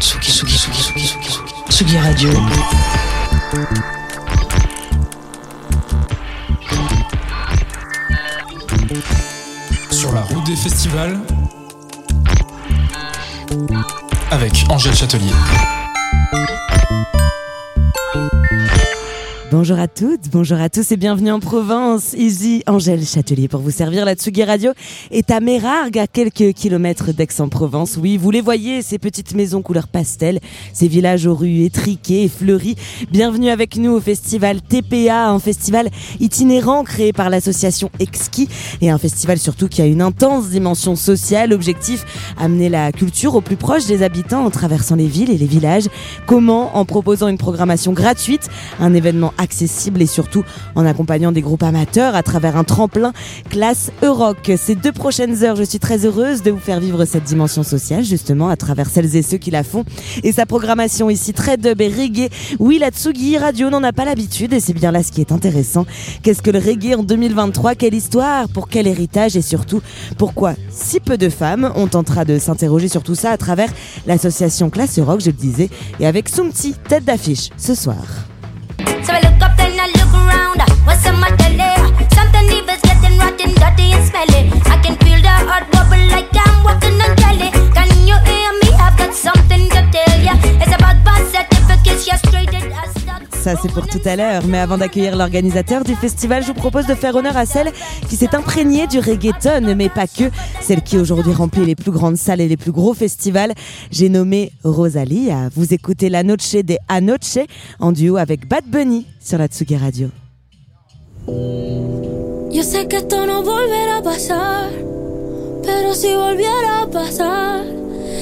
Tsugi, Tsugi, Tsugi, Tsugi, Tsugi, Radio. Sur la route des festivals avec Angèle Châtelier. Bonjour à toutes, bonjour à tous et bienvenue en Provence. Easy Angèle Châtelier pour vous servir. La Tsugi Radio est à Mérargues, à quelques kilomètres d'Aix-en-Provence. Oui, vous les voyez, ces petites maisons couleur pastel, ces villages aux rues étriquées et fleuries. Bienvenue avec nous au festival TPA, un festival itinérant créé par l'association Exki et un festival surtout qui a une intense dimension sociale. Objectif, amener la culture au plus proche des habitants en traversant les villes et les villages. Comment? En proposant une programmation gratuite, un événement accessible et surtout en accompagnant des groupes amateurs à travers un tremplin classe Euroc. Ces deux prochaines heures, je suis très heureuse de vous faire vivre cette dimension sociale justement à travers celles et ceux qui la font et sa programmation ici très dub et reggae. Oui, la Tsugi Radio n'en a pas l'habitude et c'est bien là ce qui est intéressant. Qu'est-ce que le reggae en 2023 Quelle histoire Pour quel héritage? Et surtout, pourquoi si peu de femmes On tentera de s'interroger sur tout ça à travers l'association Classe Rock, je le disais, et avec Sumti, tête d'affiche, ce soir. So I look up, then I look around. What's on my telly? Something evil's getting rotten, dirty and smelly. I can feel the like I'm walking on jelly. Can you hear me? I've got something to tell ya. It's about birth Ça, c'est pour tout à l'heure. Mais avant d'accueillir l'organisateur du festival, je vous propose de faire honneur à celle qui s'est imprégnée du reggaeton, mais pas que. Celle qui aujourd'hui remplit les plus grandes salles et les plus gros festivals. J'ai nommé Rosalie. Vous écoutez La Noche des Anoche en duo avec Bad Bunny sur la Tsugi Radio. Que si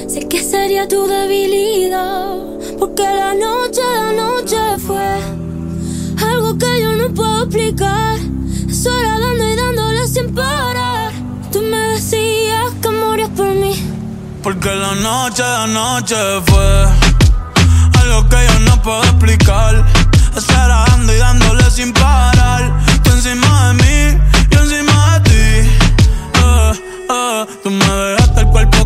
sé que sería tu debilidad, porque la noche de anoche fue algo que yo no puedo explicar. Eso dando y dándole sin parar. Tú me decías que morías por mí. Porque la noche de anoche fue algo que yo no puedo explicar. Estar dando y dándole sin parar. Tú encima de mí, yo encima de ti. Eh, eh. Tú me dejaste el cuerpo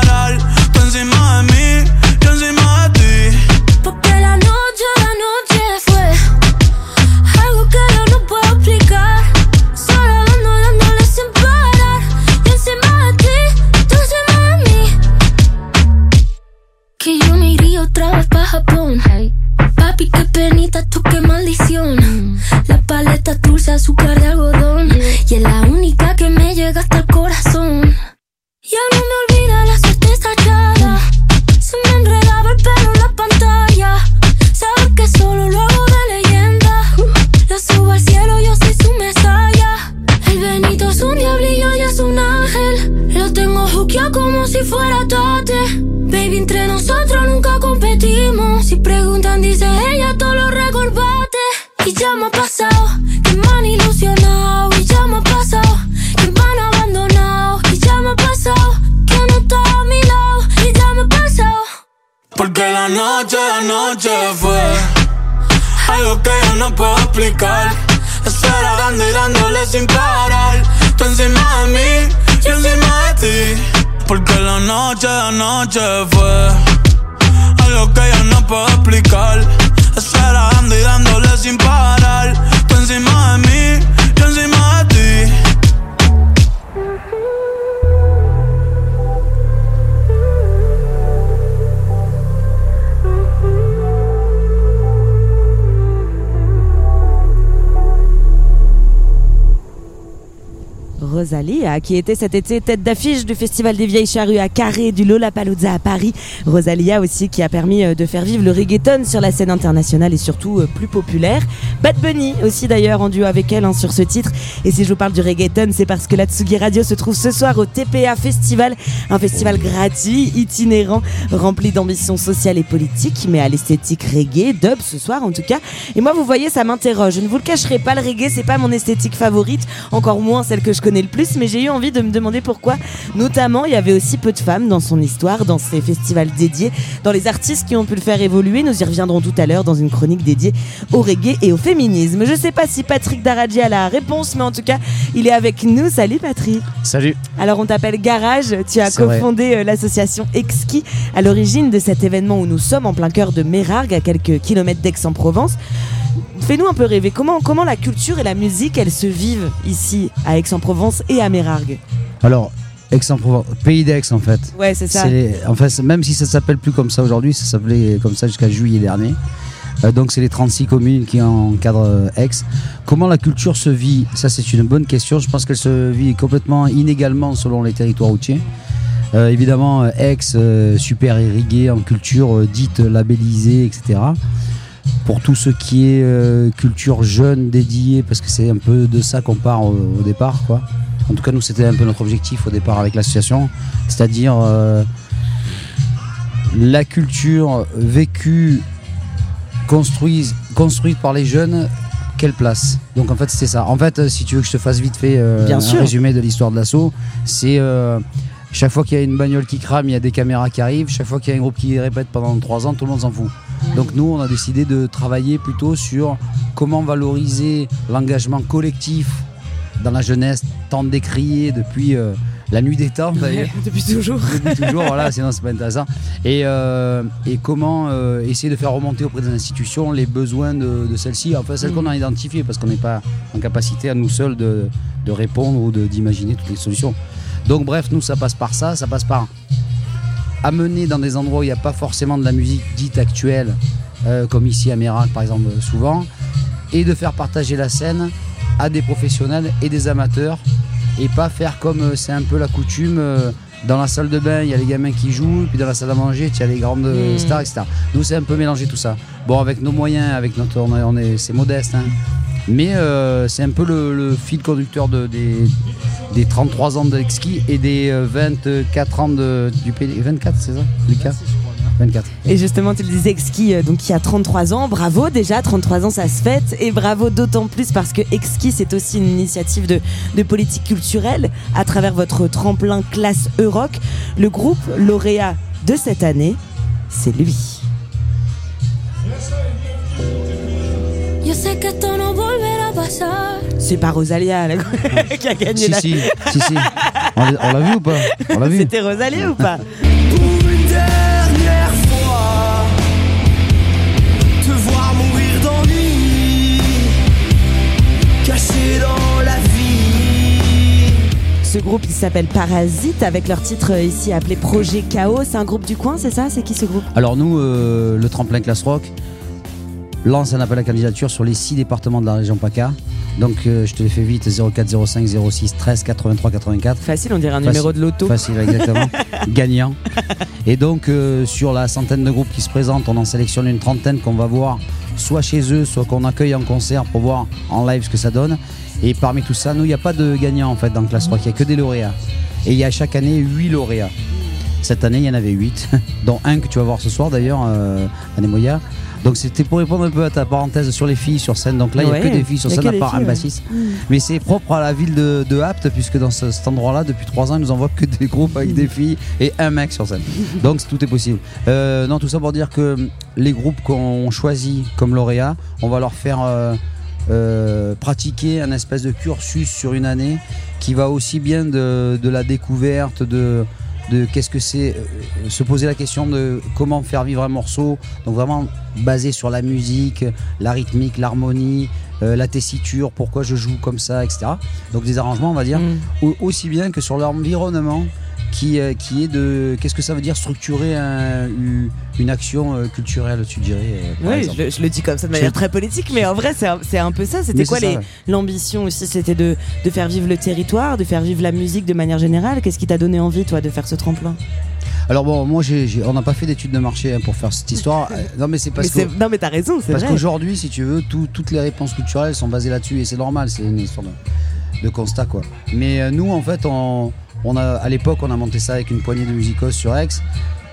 Qui était cet été tête d'affiche du Festival des Vieilles Charrues à Carré, du Lollapalooza à Paris. Rosalia aussi qui a permis euh, de faire vivre le reggaeton sur la scène internationale et surtout euh, plus populaire. Bad Bunny aussi d'ailleurs en duo avec elle hein, sur ce titre. Et si je vous parle du reggaeton, c'est parce que la Tsugi Radio se trouve ce soir au TPA Festival, un festival gratuit, itinérant, rempli d'ambitions sociales et politiques, mais à l'esthétique reggae, dub ce soir en tout cas. Et moi, vous voyez, ça m'interroge. Je ne vous le cacherai pas, le reggae, c'est pas mon esthétique favorite, encore moins celle que je connais le plus, mais j'ai eu envie de me demander pourquoi. Notamment, il y avait aussi peu de femmes dans son histoire, dans ces festivals dédiés, dans les artistes qui ont pu le faire évoluer. Nous y reviendrons tout à l'heure dans une chronique dédiée au reggae et au féminisme. Je sais pas si Patrick Daradji a la réponse, mais en tout cas, il est avec nous. Salut Patrick. Salut. Alors on t'appelle Garage, tu as cofondé euh, l'association Exki à l'origine de cet événement où nous sommes en plein cœur de Mérargues, à quelques kilomètres d'Aix-en-Provence. Fais-nous un peu rêver, comment, comment la culture et la musique, elles se vivent ici, à Aix-en-Provence et à Mérargues Alors, Aix-en-Provence, pays d'Aix en fait. Ouais, c'est ça. Les- en fait, même si ça s'appelle plus comme ça aujourd'hui, ça s'appelait comme ça jusqu'à juillet dernier. Euh, donc c'est les 36 communes qui encadrent euh, Aix. Comment la culture se vit? Ça c'est une bonne question. Je pense qu'elle se vit complètement inégalement selon les territoires routiers. Euh, évidemment, Aix, euh, super irrigué en culture dite labellisée, etc. Pour tout ce qui est euh, culture jeune dédiée, parce que c'est un peu de ça qu'on part au, au départ, quoi. En tout cas, nous, c'était un peu notre objectif au départ avec l'association, c'est-à-dire euh, la culture vécue, construise, construite par les jeunes, quelle place? Donc en fait, c'est ça. En fait, euh, si tu veux que je te fasse vite fait euh, Bien un sûr. résumé de l'histoire de l'assaut, c'est chaque fois qu'il y a une bagnole qui crame, il y a des caméras qui arrivent. Chaque fois qu'il y a un groupe qui répète pendant trois ans, tout le monde s'en fout. Donc nous, on a décidé de travailler plutôt sur comment valoriser l'engagement collectif dans la jeunesse, tant décrié depuis euh, la nuit des temps d'ailleurs. Depuis toujours. Depuis toujours, voilà, sinon c'est pas intéressant. Et, euh, et comment euh, essayer de faire remonter auprès des institutions les besoins de, de celles-ci, enfin celles qu'on a identifiées, parce qu'on n'est pas en capacité à nous seuls de, de répondre ou d'imaginer toutes les solutions. Donc bref, nous ça passe par ça, ça passe par amener dans des endroits où il n'y a pas forcément de la musique dite actuelle, euh, comme ici à Mérac par exemple souvent, et de faire partager la scène à des professionnels et des amateurs, et pas faire comme euh, c'est un peu la coutume. euh, dans la salle de bain, il y a les gamins qui jouent, puis dans la salle à manger, tu as les grandes euh, Mm. stars, etc. Nous, c'est un peu mélanger tout ça. Bon, avec nos moyens, avec notre, on est, on est- c'est modeste, hein. Mais euh, c'est un peu le, le fil conducteur de, des, des 33 ans d'Exki et des euh, 24 ans de, du PD. 24, c'est ça, Lucas? 24. Et justement, tu le disais, Exki, euh, donc qui a 33 ans, bravo déjà, 33 ans ça se fête, et bravo d'autant plus parce que Exki c'est aussi une initiative de, de politique culturelle à travers votre tremplin classe Euroc. Le groupe lauréat de cette année, c'est lui. Yo sé que esto no volverá a pasar. C'est pas Rosalia là, qui a gagné Si, la... si, si, si. On, l'a- on l'a vu ou pas On l'a vu C'était Rosalia ou pas Pour une dernière fois, te voir mourir d'ennui, caché dans la vie. Ce groupe il s'appelle Parasite avec leur titre euh, ici appelé Projet Chaos. C'est un groupe du coin, c'est ça? C'est qui ce groupe? Alors nous, euh, le tremplin Class Rock lance un appel à candidature sur les six départements de la région PACA. Donc euh, je te les fais vite 04 05 06 13 83 84. Facile, on dirait un Facile. numéro de loto. Facile, exactement. Gagnant. Et donc, euh, sur la centaine de groupes qui se présentent, on en sélectionne une trentaine qu'on va voir soit chez eux, soit qu'on accueille en concert pour voir en live ce que ça donne. Et parmi tout ça, nous, il n'y a pas de gagnant en fait dans Classe 3, il n'y a que des lauréats. Et il y a chaque année 8 lauréats. Cette année, il y en avait 8, dont un que tu vas voir ce soir d'ailleurs, euh, à Nemoya. Donc c'était pour répondre un peu à ta parenthèse sur les filles sur scène. Donc là, il n'y a que des filles sur scène, à part un filles, ouais. bassiste. Mais c'est propre à la ville de, de Apt, puisque dans ce- cet endroit-là, depuis trois ans, ils nous envoient que des groupes avec des filles et un mec sur scène. Donc tout est possible. Euh, non, tout ça pour dire que hum, les groupes qu'on choisit comme lauréats, on va leur faire euh, euh, pratiquer un espèce de cursus sur une année qui va aussi bien de, de la découverte, de, de qu'est-ce que c'est, euh, se poser la question de comment faire vivre un morceau. Donc vraiment basé sur la musique, la rythmique, l'harmonie, euh, la tessiture, pourquoi je joue comme ça, etc. Donc des arrangements, on va dire, Mm. au- aussi bien que sur l'environnement qui, euh, qui est de. Qu'est-ce que ça veut dire structurer un- une, action euh, culturelle, tu dirais euh, Oui, je, le- je le dis comme ça de manière très politique, mais en vrai, c'est un, un peu ça. C'était quoi ouais. l'ambition aussi? C'était de, de faire vivre le territoire, de faire vivre la musique de manière générale? Qu'est-ce qui t'a donné envie, toi, de faire ce tremplin? Alors bon, moi, on n'a pas fait d'études de marché hein, pour faire cette histoire. Non, mais c'est parce Mais que. Non, mais t'as raison, c'est Parce qu'aujourd'hui, si tu veux, tout- toutes les réponses culturelles sont basées là-dessus et c'est normal, c'est une histoire de, de constat quoi. Mais euh, nous, en fait, on, on a, à l'époque, on a monté ça avec une poignée de musicos sur Aix.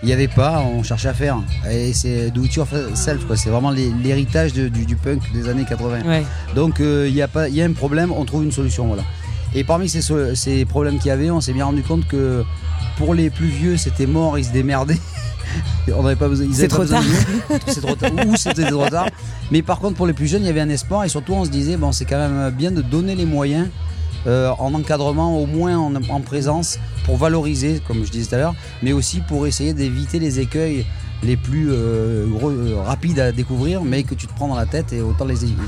Il n'y avait pas, on cherchait à faire. Et c'est do it yourself quoi. C'est vraiment l'héritage du, du punk des années 80. Ouais. Donc euh, il y a pas, il y a un problème, on trouve une solution voilà. Et parmi ces, so- ces problèmes qu'il y avait, on s'est bien rendu compte que pour les plus vieux, c'était mort, ils se démerdaient. on n'avait pas besoin. ils C'est avaient pas trop besoin de tard. nous. C'est trop tard. Ou c'était trop tard. Mais par contre, pour les plus jeunes, il y avait un espoir et surtout, on se disait, bon, c'est quand même bien de donner les moyens euh, en encadrement, au moins en, en présence, pour valoriser, comme je disais tout à l'heure, mais aussi pour essayer d'éviter les écueils les plus euh, euh, rapides à découvrir, mais que tu te prends dans la tête et autant les éviter.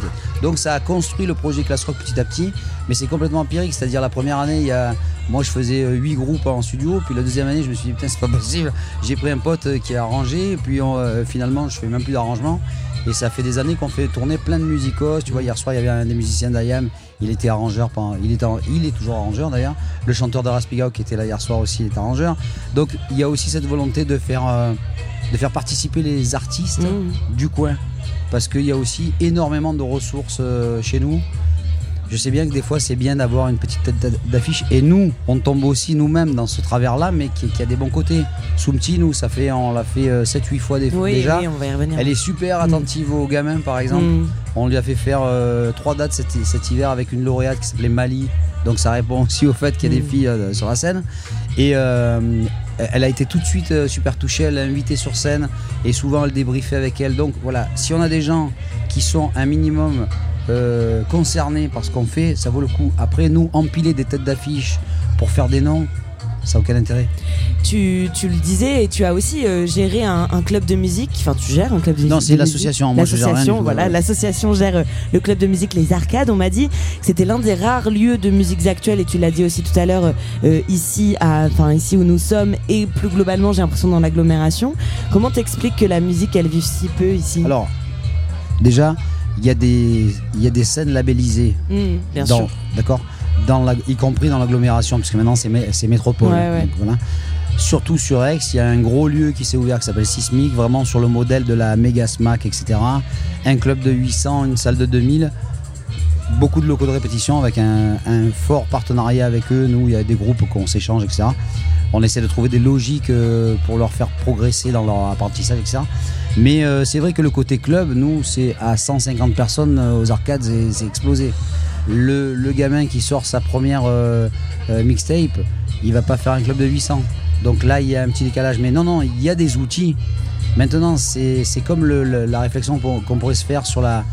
Donc ça a construit le projet Class Rock petit à petit, mais c'est complètement empirique, c'est-à-dire la première année, il y a, moi je faisais 8 groupes en studio, puis la deuxième année, je me suis dit, putain, c'est pas possible, j'ai pris un pote euh, qui a arrangé, puis on, euh, finalement, je fais même plus d'arrangement. Et ça fait des années qu'on fait tourner plein de musicos. Tu vois, hier soir, il y avait un des musiciens d'IAM. Il était arrangeur. Pendant, il, est toujours arrangeur d'ailleurs. Le chanteur de Raspigao qui était là hier soir aussi, est arrangeur. Donc, il y a aussi cette volonté de faire, euh, de faire participer les artistes Mmh. du coin. Parce qu'il y a aussi énormément de ressources euh, chez nous. Je sais bien que des fois c'est bien d'avoir une petite tête d'a- d'affiche et nous on tombe aussi nous-mêmes dans ce travers là mais qui, qui a des bons côtés. Soumti nous ça fait on l'a fait 7-8 fois des, Oui, déjà. oui, on va y revenir. Elle est super attentive aux gamins par exemple. Mmh. On lui a fait faire euh, trois dates cet, cet hiver avec une lauréate qui s'appelait Mali. Donc ça répond aussi au fait qu'il y a des Mm. filles euh, sur la scène. Et euh, elle a été tout de suite super touchée, elle l'a invitée sur scène et souvent elle débriefait avec elle. Donc voilà, si on a des gens qui sont un minimum concernés par ce qu'on fait, ça vaut le coup. Après, nous, empiler des têtes d'affiche pour faire des noms, ça n'a aucun intérêt. Tu, tu le disais et tu as aussi euh, géré un, un club de musique. Enfin, tu gères un club de, Non, de c'est musique. l'association. Moi, L'association, voilà, l'association gère euh, le club de musique Les Arcades. On m'a dit que c'était l'un des rares lieux de musiques actuelles et tu l'as dit aussi tout à l'heure euh, ici, enfin ici où nous sommes et plus globalement, j'ai l'impression dans l'agglomération. Comment t'expliques que la musique elle vive si peu ici? Alors, déjà, il y, a des- y a des scènes labellisées. Mmh, bien dans- sûr. D'accord? Dans la- Y compris dans l'agglomération, puisque maintenant c'est mé- c'est métropole. Ouais, ouais. Donc, voilà. Surtout sur Aix, il y a un gros lieu qui s'est ouvert qui s'appelle Sismic, vraiment sur le modèle de la Mega Smack, etc. Un club de 800, une salle de 2000. Beaucoup de locaux de répétition avec un, un fort partenariat avec eux. Nous, il y a des groupes qu'on s'échange, etc. On essaie de trouver des logiques euh, pour leur faire progresser dans leur apprentissage, etc. Mais euh, c'est vrai que le côté club, nous, c'est à 150 personnes euh, aux arcades, c'est explosé. Le, le gamin qui sort sa première euh, euh, mixtape, il va pas faire un club de 800. Donc là, il y a un petit décalage. Mais non, non, il y a des outils. Maintenant, c'est comme le- le- la réflexion qu'on pourrait se faire sur la,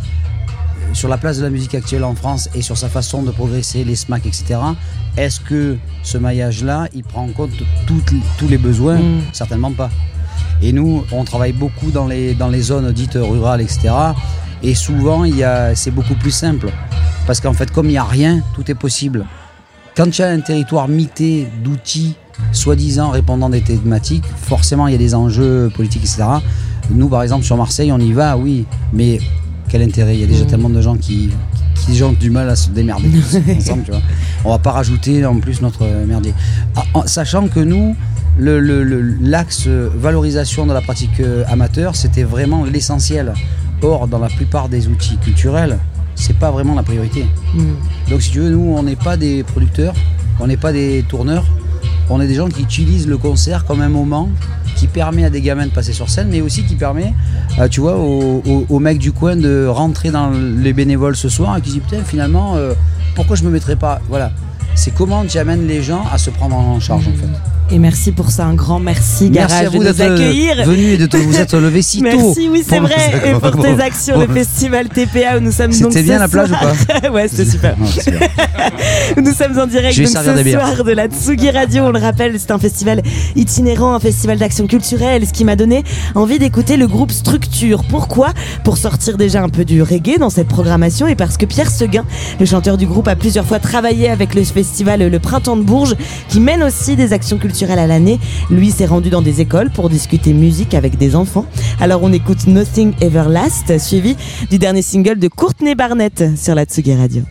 sur la place de la musique actuelle en France et sur sa façon de progresser, les SMAC, etc. Est-ce que ce maillage-là, il prend en compte toutes tous les besoins? Mm. Certainement pas. Et nous, on travaille beaucoup dans les, dans les zones dites rurales, etc. Et souvent, c'est beaucoup plus simple. Parce qu'en fait, comme il n'y a rien, tout est possible. Quand tu as un territoire mité d'outils, soi-disant répondant des thématiques, forcément, il y a des enjeux politiques, etc. Nous, par exemple, sur Marseille, on y va, oui. Mais quel intérêt? Il y a déjà Mm. tellement de gens qui, qui ont du mal à se démerder ensemble, tu vois. On va pas rajouter en plus notre merdier. Ah, en- sachant que nous, le- le- le- l'axe valorisation de la pratique amateur, c'était vraiment l'essentiel. Or, dans la plupart des outils culturels, c'est pas vraiment la priorité. Mmh. Donc, si tu veux, nous, on n'est pas des producteurs, on n'est pas des tourneurs, on est des gens qui utilisent le concert comme un moment qui permet à des gamins de passer sur scène, mais aussi qui permet, euh, tu vois, aux, aux- aux mecs du coin de rentrer dans les bénévoles ce soir et qui se disent putain, finalement, euh, pourquoi je me mettrais pas? Voilà. C'est comment tu amènes les gens à se prendre en charge, en fait. Et merci pour ça, un grand merci, Merci Garage, à vous de nous d'être accueillir. venu et de te- vous être levé si tôt. Merci, oui, c'est vrai. Et pour Bon. tes actions, le festival TPA où nous sommes donc C'était bien la plage ou soir. pas Ouais, c'était super. Non. Nous sommes en direct donc, ce soir de la Tsugi Radio. On le rappelle, c'est un festival itinérant, un festival d'action culturelle, ce qui m'a donné envie d'écouter le groupe Structure. Pourquoi? Pour sortir déjà un peu du reggae dans cette programmation et parce que Pierre Seguin, le chanteur du groupe, a plusieurs fois travaillé avec le festival Le Printemps de Bourges, qui mène aussi des actions culturelles lui s'est rendu dans des écoles pour discuter musique avec des enfants. Alors on écoute Nothing Everlast, suivi du dernier single de Courtney Barnett sur la Tsugi Radio.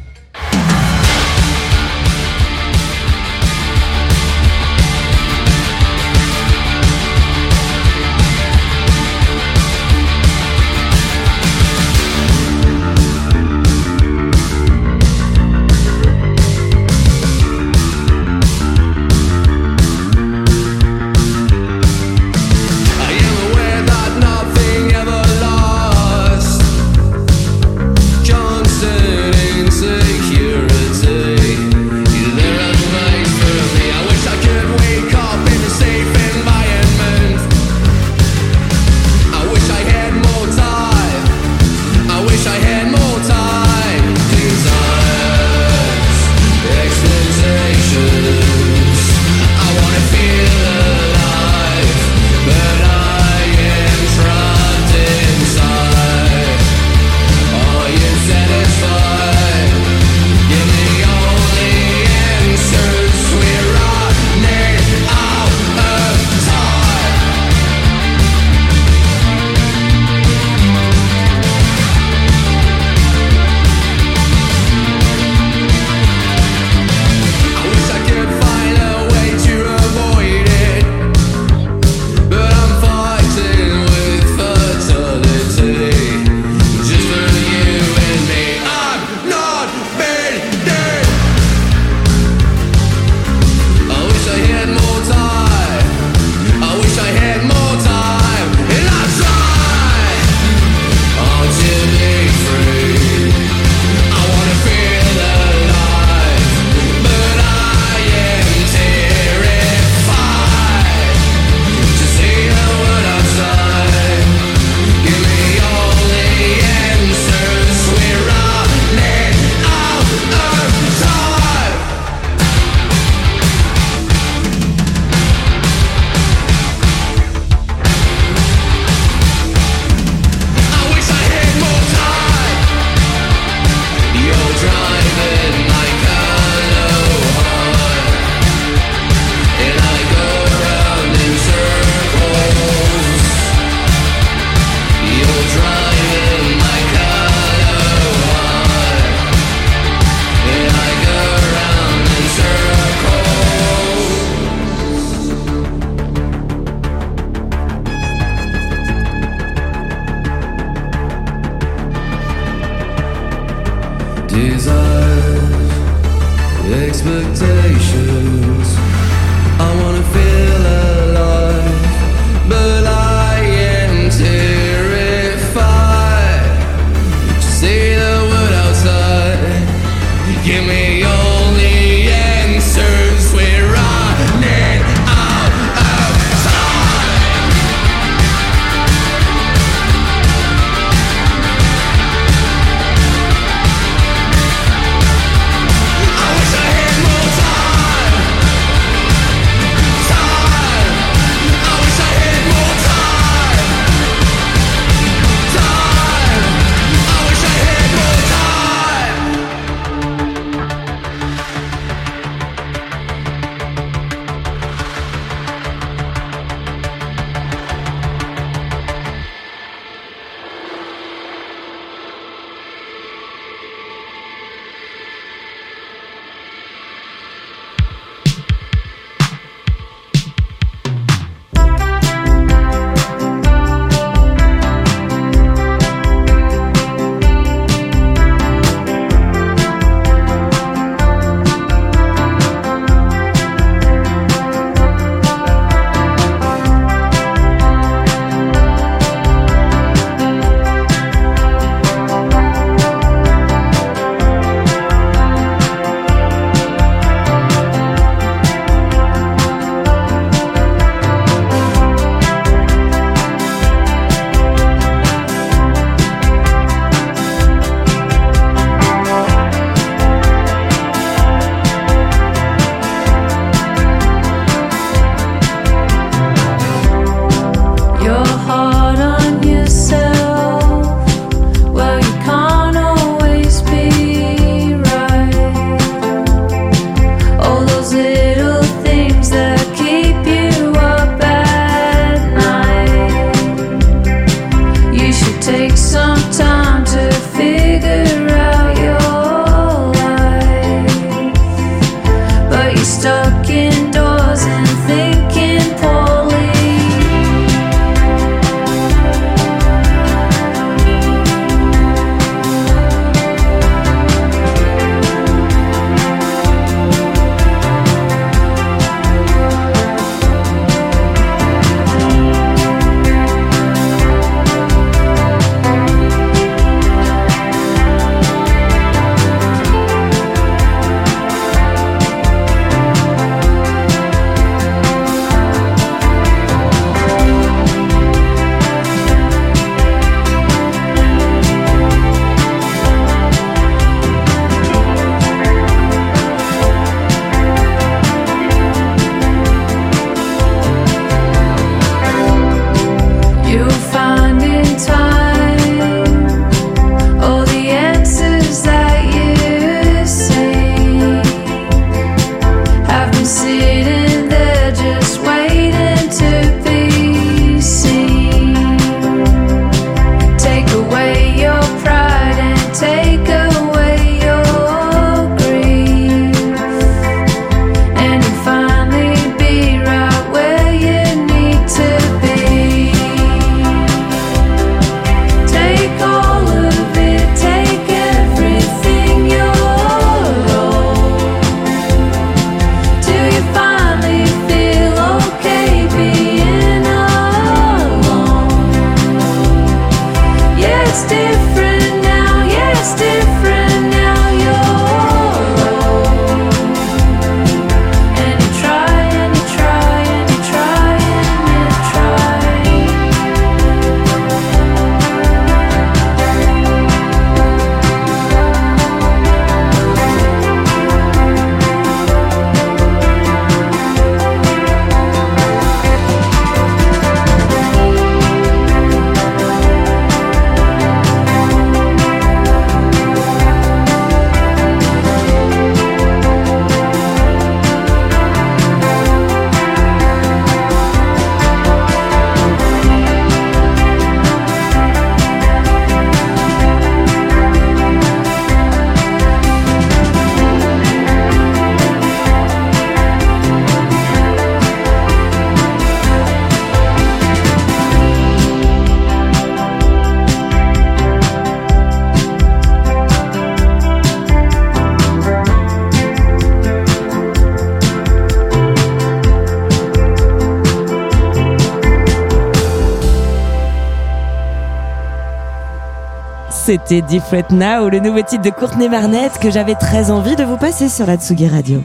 C'était Different Now, le nouveau titre de Courtney Barnett que j'avais très envie de vous passer sur la Tsugi Radio.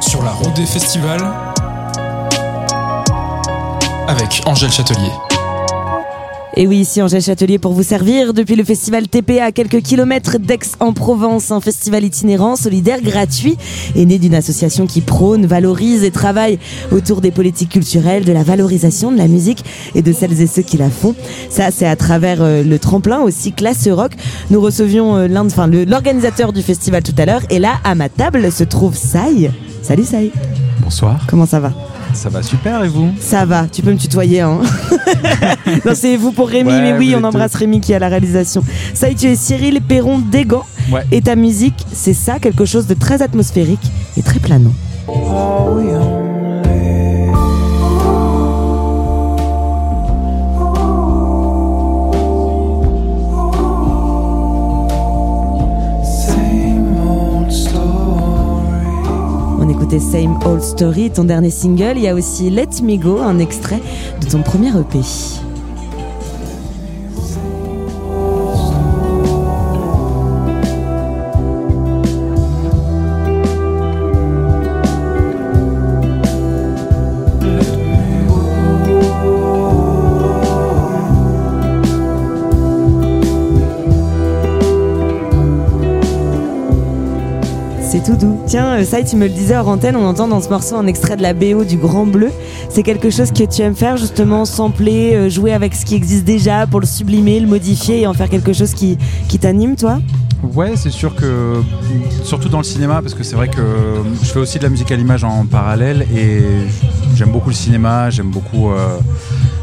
Sur la route des festivals avec Angèle Châtelier. Et oui, ici Angèle Châtelier pour vous servir depuis le festival TPA à quelques kilomètres d'Aix-en-Provence, un festival itinérant, solidaire, gratuit et né d'une association qui prône, valorise et travaille autour des politiques culturelles, de la valorisation de la musique et de celles et ceux qui la font. Ça, c'est à travers euh, le tremplin aussi classe rock. Nous recevions euh, l'un, de- enfin, le- l'organisateur du festival tout à l'heure et là, à ma table, se trouve Sai. Salut Sai, Bonsoir, comment ça va? Ça va super et vous? Ça va, tu peux me tutoyer. Hein non, c'est vous pour Rémi, Ouais, mais oui, on embrasse Rémi qui est à la réalisation. Ça tu es Cyril Perron d'Egan. Ouais. Et ta musique, c'est ça, quelque chose de très atmosphérique et très planant. On écoutait Same Old Story, ton dernier single. Il y a aussi Let Me Go, un extrait de ton premier EP. Tiens, euh, ça, tu me le disais hors antenne, on entend dans ce morceau un extrait de la BO du Grand Bleu. C'est quelque chose que tu aimes faire, justement, sampler, euh, jouer avec ce qui existe déjà pour le sublimer, le modifier et en faire quelque chose qui, t'anime, toi? Ouais, c'est sûr que, surtout dans le cinéma, parce que c'est vrai que je fais aussi de la musique à l'image en parallèle et j'aime beaucoup le cinéma, j'aime beaucoup euh,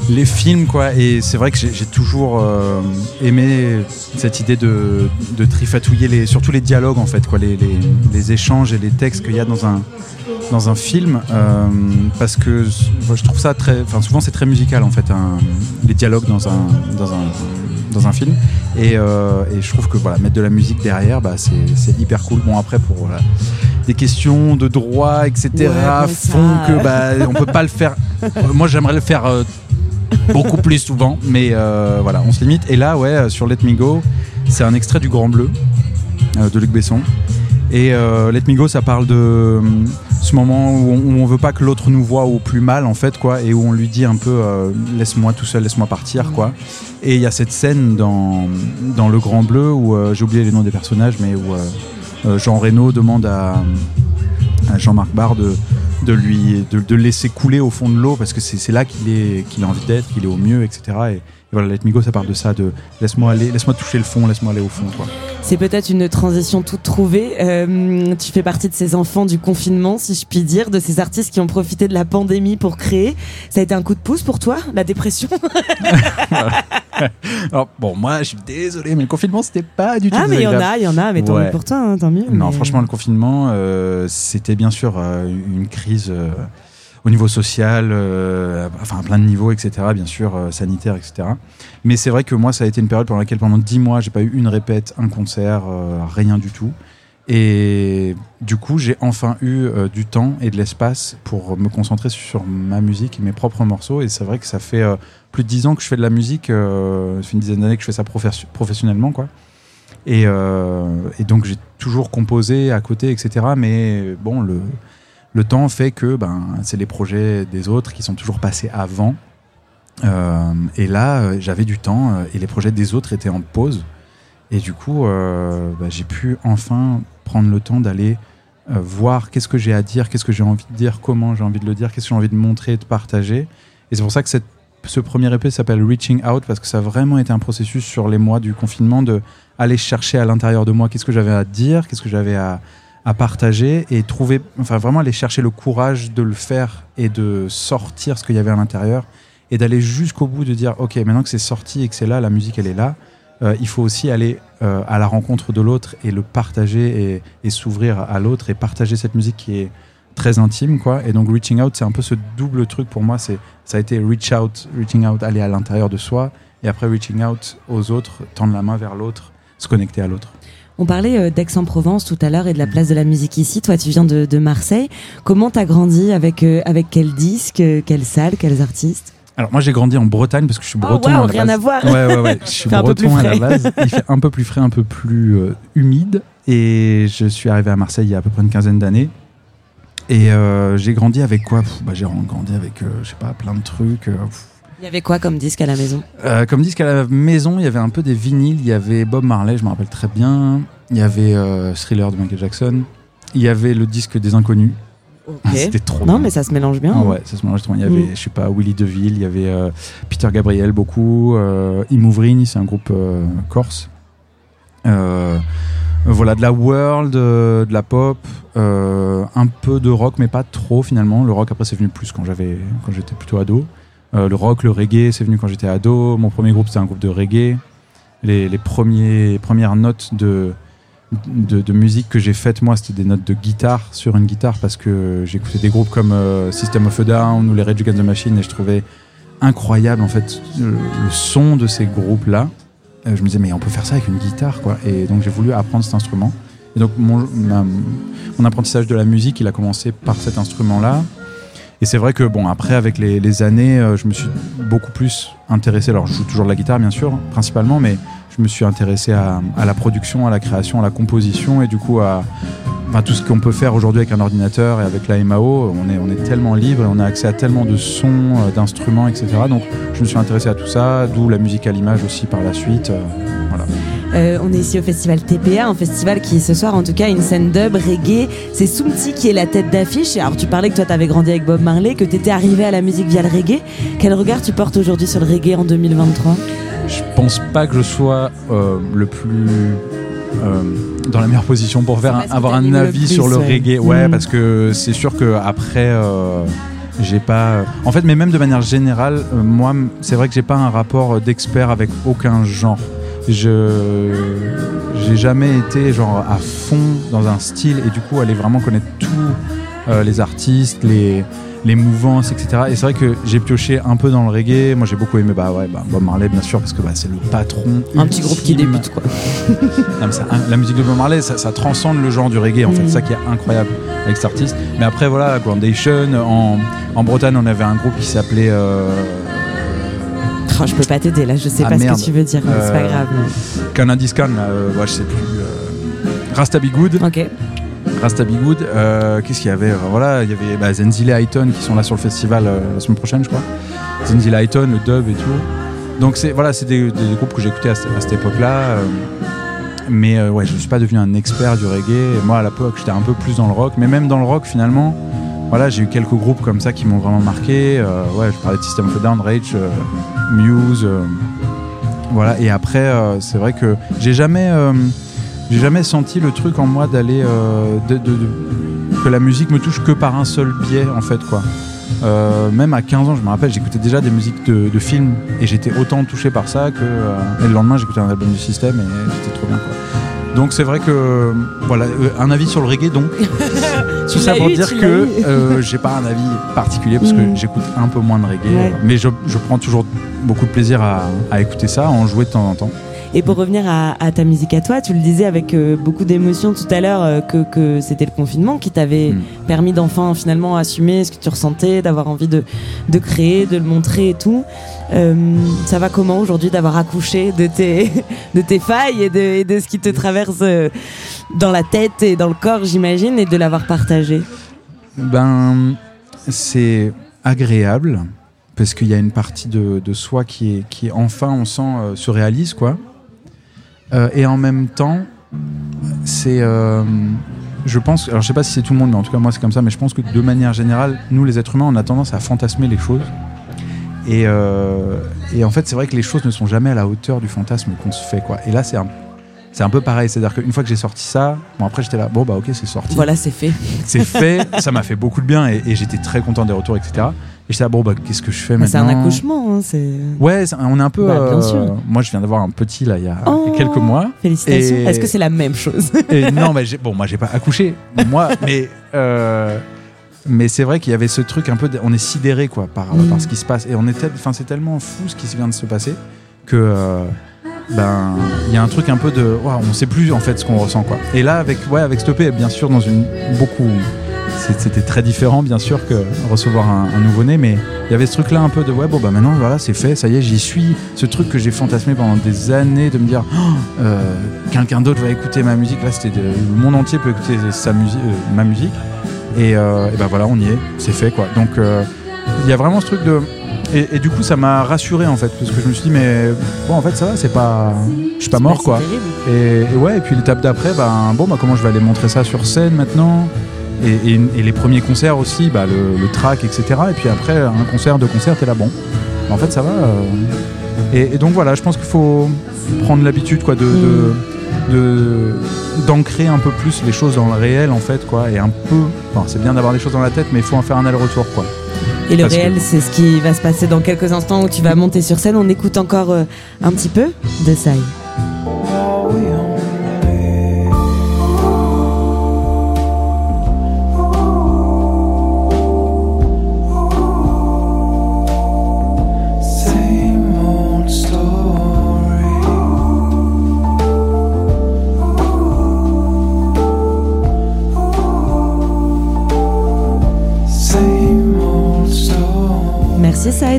les films, quoi. Et c'est vrai que j'ai toujours euh, aimé cette idée de, de trifatouiller les, surtout les dialogues, en fait, quoi, les, les- les échanges et les textes qu'il y a dans un, dans un film, euh, parce que je trouve ça très. Enfin, souvent, c'est très musical, en fait, un- les dialogues dans un, dans un, dans un film. Et, euh, et je trouve que voilà, mettre de la musique derrière, bah, c'est hyper cool. Bon, après, pour voilà, des questions de droit, etc., Ouais, comme ça, font que bah, on peut pas le faire. Moi, j'aimerais le faire beaucoup plus souvent, mais euh, voilà, on se limite. Et là, ouais, euh, sur Let Me Go, c'est un extrait du Grand Bleu euh, de Luc Besson. Et Let Me Go, ça parle de ce moment où on, où on veut pas que l'autre nous voit au plus mal, en fait, quoi, et où on lui dit un peu laisse-moi tout seul, laisse-moi partir, quoi. Et il y a cette scène dans, Le Grand Bleu où j'ai oublié les noms des personnages, mais où Jean Reno demande à, à Jean-Marc Barr de, de lui de, de laisser couler au fond de l'eau parce que c'est là qu'il est qu'il a envie d'être, qu'il est au mieux, etc. Et, et voilà, Let Me Go, ça parle de ça, de laisse-moi aller, laisse-moi toucher le fond, laisse-moi aller au fond, quoi. C'est peut-être une transition toute trouvée. Euh, tu fais partie de ces enfants du confinement, si je puis dire, de ces artistes qui ont profité de la pandémie pour créer. Ça a été un coup de pouce pour toi, la dépression? Alors bon, moi, je suis désolé, mais le confinement, c'était pas du tout. Ah, mais il y en a, il y en a, mais tant Ouais. mieux pour toi, hein, tant mieux. Non, mais- franchement, le confinement, euh, c'était bien sûr euh, une crise au niveau social, euh, enfin à plein de niveaux, etc. Bien sûr, euh, sanitaire, etc. Mais c'est vrai que moi, ça a été une période pendant laquelle pendant dix mois, j'ai pas eu une répète, un concert, euh, rien du tout. Et du coup, j'ai enfin eu du temps et de l'espace pour me concentrer sur ma musique et mes propres morceaux. Et c'est vrai que ça fait plus de dix ans que je fais de la musique. ça fait une dizaine d'années que je fais ça professionnellement, quoi. Et, et donc j'ai toujours composé à côté, etc. Mais bon, le, le temps fait que ben, c'est les projets des autres qui sont toujours passés avant. Euh, et là, euh, j'avais du temps euh, et les projets des autres étaient en pause. Et du coup, bah, j'ai pu enfin prendre le temps d'aller voir qu'est-ce que j'ai à dire, qu'est-ce que j'ai envie de dire, comment j'ai envie de le dire, qu'est-ce que j'ai envie de montrer, de partager. Et c'est pour ça que ce premier EP s'appelle Reaching Out parce que ça a vraiment été un processus sur les mois du confinement de aller chercher à l'intérieur de moi qu'est-ce que j'avais à dire, qu'est-ce que j'avais à, à partager et trouver, enfin vraiment aller chercher le courage de le faire et de sortir ce qu'il y avait à l'intérieur et d'aller jusqu'au bout de dire ok maintenant que c'est sorti et que c'est là, la musique elle est là, euh, il faut aussi aller euh, à la rencontre de l'autre et le partager et, s'ouvrir à l'autre et partager cette musique qui est très intime quoi. Et donc reaching out c'est un peu ce double truc pour moi c'est ça a été reach out reaching out aller à l'intérieur de soi et après reaching out aux autres tendre la main vers l'autre se connecter à l'autre On parlait euh, d'Aix-en-Provence tout à l'heure et de la place de la musique ici. Toi, tu viens de, de Marseille. Comment t'as grandi avec euh, avec quel disque, euh, quelle salle, quels artistes? Alors moi j'ai grandi en Bretagne parce que je suis Oh, breton. waouh, à la rien base. à voir. Ouais ouais ouais. Je suis Fait un peu plus breton à la base. Il fait un peu plus frais, un peu plus euh, humide. Et je suis arrivé à Marseille il y a à peu près une quinzaine d'années. Et euh, j'ai grandi avec quoi? Pff, bah, J'ai grandi avec, euh, je sais pas, plein de trucs. euh, pff. Il y avait quoi comme disque à la maison Euh, comme disque à la maison, il y avait un peu des vinyles. Il y avait Bob Marley, je me rappelle très bien. Il y avait euh, Thriller de Michael Jackson. Il y avait le disque des Inconnus. Ok. C'était trop Non, bien. mais ça se mélange bien. Ah ouais, ça se mélange trop. Il y avait, Mm. je sais pas, Willy DeVille, il y avait euh, Peter Gabriel beaucoup, Imouvrigne, c'est un groupe corse. Voilà, de la world, de la pop, un peu de rock, mais pas trop finalement. Le rock après c'est venu plus quand j'avais, quand j'étais plutôt ado. Euh, le rock, le reggae, c'est venu quand j'étais ado. Mon premier groupe c'était un groupe de reggae. Les, premières notes de, musique que j'ai faites moi c'était des notes de guitare sur une guitare parce que j'écoutais des groupes comme euh, System of a Down ou les Rage Against the Machine et je trouvais incroyable en fait le, son de ces groupes là je me disais mais on peut faire ça avec une guitare quoi et donc j'ai voulu apprendre cet instrument et donc mon, apprentissage de la musique il a commencé par cet instrument là et c'est vrai que bon après avec les, années euh, je me suis beaucoup plus intéressé alors je joue toujours de la guitare bien sûr principalement mais je me suis intéressé à, la production, à la création, à la composition et du coup à tout ce qu'on peut faire aujourd'hui avec un ordinateur et avec la MAO. On est, on est tellement libre et on a accès à tellement de sons, euh, d'instruments, etc. Donc je me suis intéressé à tout ça, d'où la musique à l'image aussi par la suite. euh, voilà. Euh, on est ici au festival TPA, un festival qui ce soir en tout cas une scène dub reggae. C'est Soumti qui est la tête d'affiche. Alors tu parlais que toi t'avais grandi avec Bob Marley, que t'étais arrivé à la musique via le reggae. Quel regard tu portes aujourd'hui sur le reggae en 2023 Je pense pas que je sois euh, le plus euh, dans la meilleure position pour faire un- avoir un le avis plus, sur le ouais. reggae. Ouais, Mm. parce que c'est sûr que après. euh, j'ai pas en fait mais même de manière générale euh, moi c'est vrai que j'ai pas un rapport d'expert avec aucun genre je j'ai jamais été genre à fond dans un style et du coup aller vraiment connaître tous euh, les artistes les les mouvances etc et c'est vrai que j'ai pioché un peu dans le reggae moi j'ai beaucoup aimé bah ouais bah, Bob Marley bien sûr parce que bah, c'est le patron Un petit groupe qui débute quoi. Non, mais ça- hein, la musique de Bob Marley, ça, ça transcende le genre du reggae, en fait. C'est ça qui est incroyable avec cet artiste. Mais après, voilà, Groundation, en, en Bretagne, on avait un groupe qui s'appelait. euh, Oh, je peux pas t'aider là, je sais Ah, pas ce que tu veux dire, mais c'est pas Euh, grave. mais- Canadis Khan, là, euh, ouais, je sais plus. euh, Rasta Be Good. Ok. Rasta Be Good. euh, Qu'est-ce qu'il y avait Euh, Voilà, il y avait bah, Zenzile Highton qui sont là sur le festival euh, la semaine prochaine, je crois. Zenzile Highton, le dub et tout. Donc, c'est voilà, c'est des, des groupes que j'écoutais à, cette- à cette époque-là. euh, mais euh, ouais, je suis pas devenu un expert du reggae. Moi, à l'époque, j'étais un peu plus dans le rock. Mais même dans le rock, finalement, voilà, j'ai eu quelques groupes comme ça qui m'ont vraiment marqué. Euh, ouais, je parlais de System of a Down, Rage, euh, Muse. euh, voilà, et après, c'est vrai que j'ai jamais, jamais senti le truc en moi d'aller, de, que la musique me touche que par un seul biais, en fait, quoi. Même à 15 ans, je me rappelle, j'écoutais déjà des musiques de, films et j'étais autant touché par ça que. et le lendemain, j'écoutais un album du système et c'était trop bien. Donc c'est vrai que voilà un avis sur le reggae donc tout ça pour eu, dire que euh, j'ai pas un avis particulier parce Mm. que j'écoute un peu moins de reggae Ouais. mais je, je prends toujours beaucoup de plaisir à, à écouter ça, à en jouer de temps en temps. Et pour revenir à, à ta musique à toi, tu le disais avec euh, beaucoup d'émotion tout à l'heure euh, que, que c'était le confinement qui t'avait Mm. permis d'enfin finalement assumer ce que tu ressentais, d'avoir envie de, de créer, de le montrer et tout. Euh, ça va comment aujourd'hui d'avoir accouché de tes, de tes failles et de, et de ce qui te traverse dans la tête et dans le corps, j'imagine, et de l'avoir partagé Ben, c'est agréable parce qu'il y a une partie de, de soi qui est, qui enfin, on sent, euh, se réalise, quoi. Euh, et en même temps, c'est. euh, je pense, alors je sais pas si c'est tout le monde, mais en tout cas moi c'est comme ça, mais je pense que de manière générale, nous les êtres humains, on a tendance à fantasmer les choses. Et, et en fait, c'est vrai que les choses ne sont jamais à la hauteur du fantasme qu'on se fait, quoi. Et là, c'est un, c'est un peu pareil, c'est-à-dire qu'une fois que j'ai sorti ça, bon après j'étais là, bon bah ok, c'est sorti Voilà, c'est fait. c'est fait, ça m'a fait beaucoup de bien et, et j'étais très content des retours, etc. Et j'étais là, bon, bah, qu'est-ce que je fais Mais C'est maintenant un accouchement, hein, c'est. Ouais, c'est- on est un peu. Bah, bien euh, sûr. moi, je viens d'avoir un petit là il y a Oh, quelques mois. Félicitations. Et- Est-ce que c'est la même chose Et non, mais bon, moi, j'ai pas accouché, moi, mais. euh, mais c'est vrai qu'il y avait ce truc un peu, de- on est sidéré quoi par, Mm. par ce qui se passe et on est, tel- c'est tellement fou ce qui vient de se passer que euh, ben il y a un truc un peu de, waouh, on sait plus en fait ce qu'on ressent quoi. Et là avec ouais avec Stoppé bien sûr dans une beaucoup, c'était très différent bien sûr que recevoir un, un nouveau-né, mais il y avait ce truc-là un peu de ouais, bon, bah maintenant, voilà, c'est fait, ça y est, j'y suis. Ce truc que j'ai fantasmé pendant des années de me dire, Oh, euh, quelqu'un d'autre va écouter ma musique. Là, c'était le monde entier peut écouter sa musique, euh, ma musique. Et, euh, et ben voilà, on y est, c'est fait quoi. Donc il y a vraiment ce truc de. Et, et du coup, ça m'a rassuré en fait, parce que je me suis dit, mais bon, en fait, ça va, c'est pas. Je suis pas mort quoi. Et, et ouais, et puis l'étape d'après, ben, bon, bah, comment je vais aller montrer ça sur scène maintenant? Et, les premiers concerts aussi, bah, le, le track, etc. Et puis après, un concert, deux concerts, t'es là, bon. En fait, ça va. euh. Et, donc voilà, je pense qu'il faut prendre l'habitude quoi, de. de- de- d'ancrer un peu plus les choses dans le réel en fait quoi et un peu enfin, c'est bien d'avoir des choses dans la tête mais il faut en faire un aller-retour quoi Et le Parce que- réel, c'est ce qui va se passer dans quelques instants où tu vas monter sur scène. On écoute encore euh, un petit peu de ça.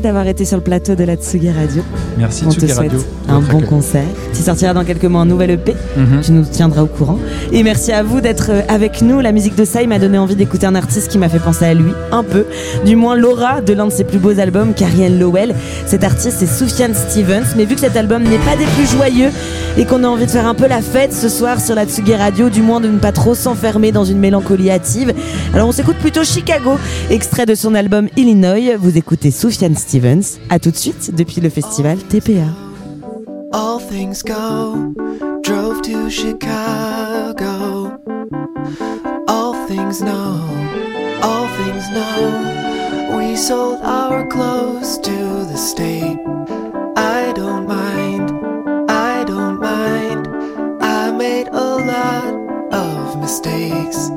D'avoir été sur le plateau de la Tsugi Radio. merci On te Tsugi souhaite Radio un bon accueil. concert. Tu sortiras dans quelques mois un nouvel EP. Mhm. Tu nous tiendras au courant. Et merci à vous d'être euh, avec nous. La musique de Sai m'a donné envie d'écouter un artiste qui m'a fait penser à lui, un peu. Du moins Laura, de l'un de ses plus beaux albums, Carrie Lowell. Cet artiste, c'est Soufiane Stevens. Mais vu que cet album n'est pas des plus joyeux et qu'on a envie de faire un peu la fête ce soir sur la Tsugi Radio, du moins de ne pas trop s'enfermer dans une mélancolie hâtive, alors on s'écoute plutôt Chicago, extrait de son album Illinois. Vous écoutez Soufiane Stevens. À tout de suite depuis le festival TPA. All things go. Drove to Chicago. All things know. All things know. We sold our clothes to the state. I don't mind. I don't mind. I made a lot of mistakes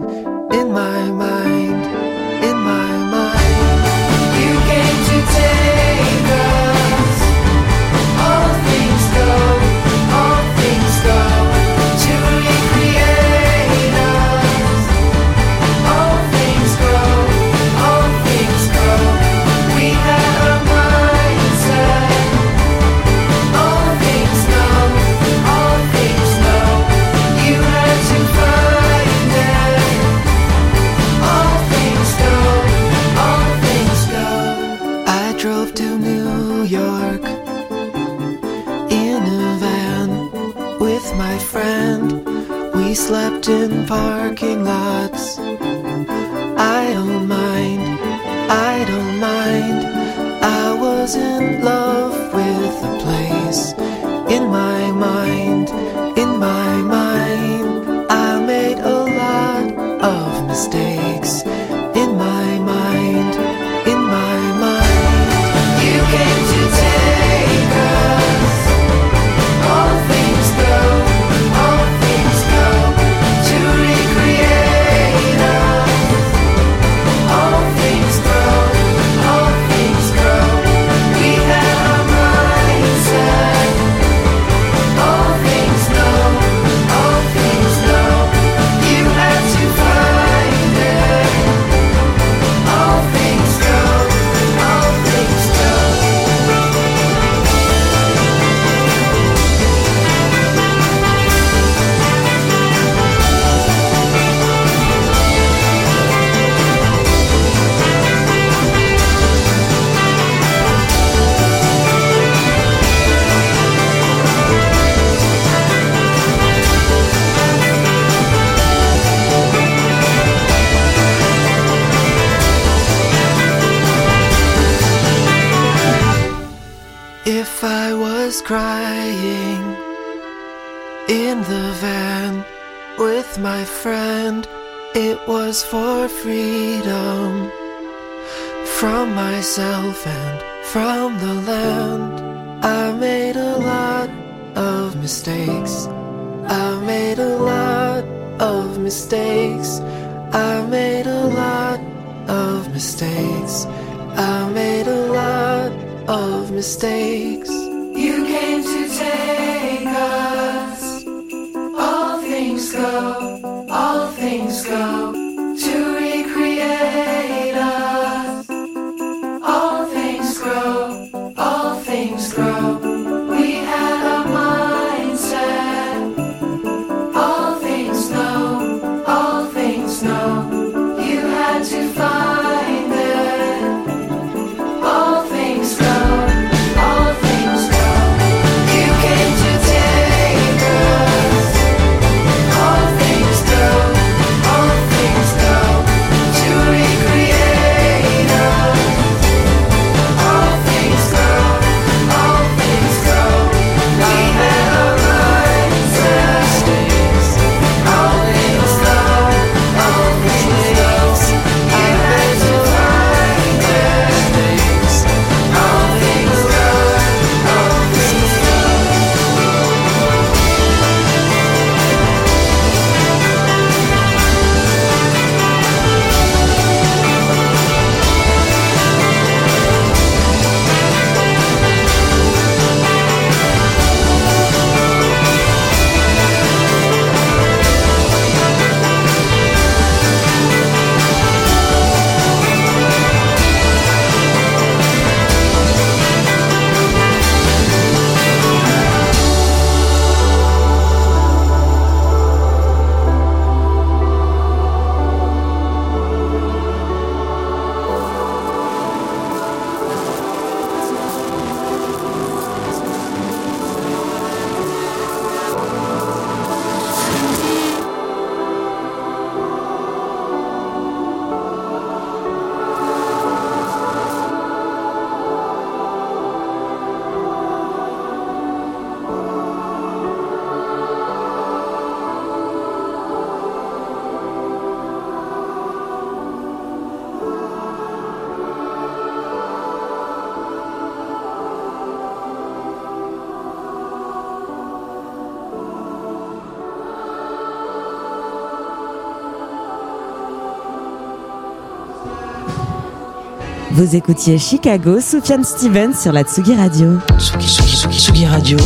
Vous écoutiez Chicago, Soufiane Stevens sur la Tsugi Radio. Tsugi, Tsugi, Tsugi, Tsugi Radio.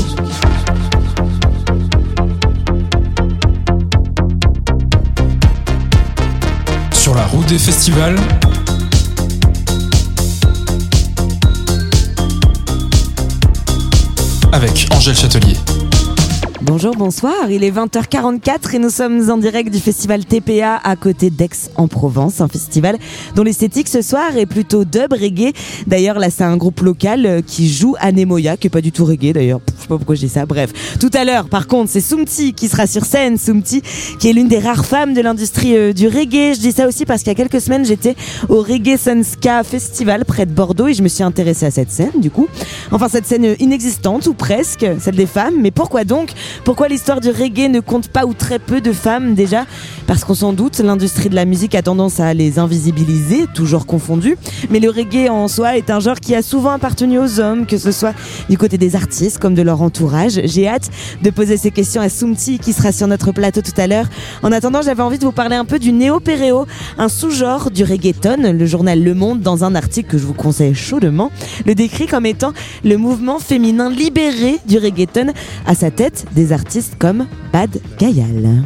Sur la route des festivals. Avec Angèle Châtelier. Bonjour, bonsoir. Il est 20h44 et nous sommes en direct du festival TPA à côté d'Aix-en-Provence, un festival dont l'esthétique ce soir est plutôt dub reggae. D'ailleurs, là, c'est un groupe local euh, qui joue à Nemoya, qui est pas du tout reggae d'ailleurs. Sais pas pourquoi je dis ça. Bref, tout à l'heure, par contre, c'est Soumti qui sera sur scène. Soumti, qui est l'une des rares femmes de l'industrie euh, du reggae. Je dis ça aussi parce qu'il y a quelques semaines, j'étais au Reggae Sunska Festival près de Bordeaux et je me suis intéressée à cette scène, du coup. Enfin, cette scène inexistante ou presque, celle des femmes. Mais pourquoi donc? Pourquoi l'histoire du reggae ne compte pas ou très peu de femmes déjà? Parce qu'on s'en doute, l'industrie de la musique a tendance à les invisibiliser, toujours confondues. Mais le reggae en soi est un genre qui a souvent appartenu aux hommes, que ce soit du côté des artistes comme de leur entourage. J'ai hâte de poser ces questions à Soumti qui sera sur notre plateau tout à l'heure. En attendant, j'avais envie de vous parler un peu du néo-péréo, un sous-genre du reggaeton. Le journal Le Monde, dans un article que je vous conseille chaudement, le décrit comme étant le mouvement féminin libéré du reggaeton à sa tête des artistes comme Bad Gayal.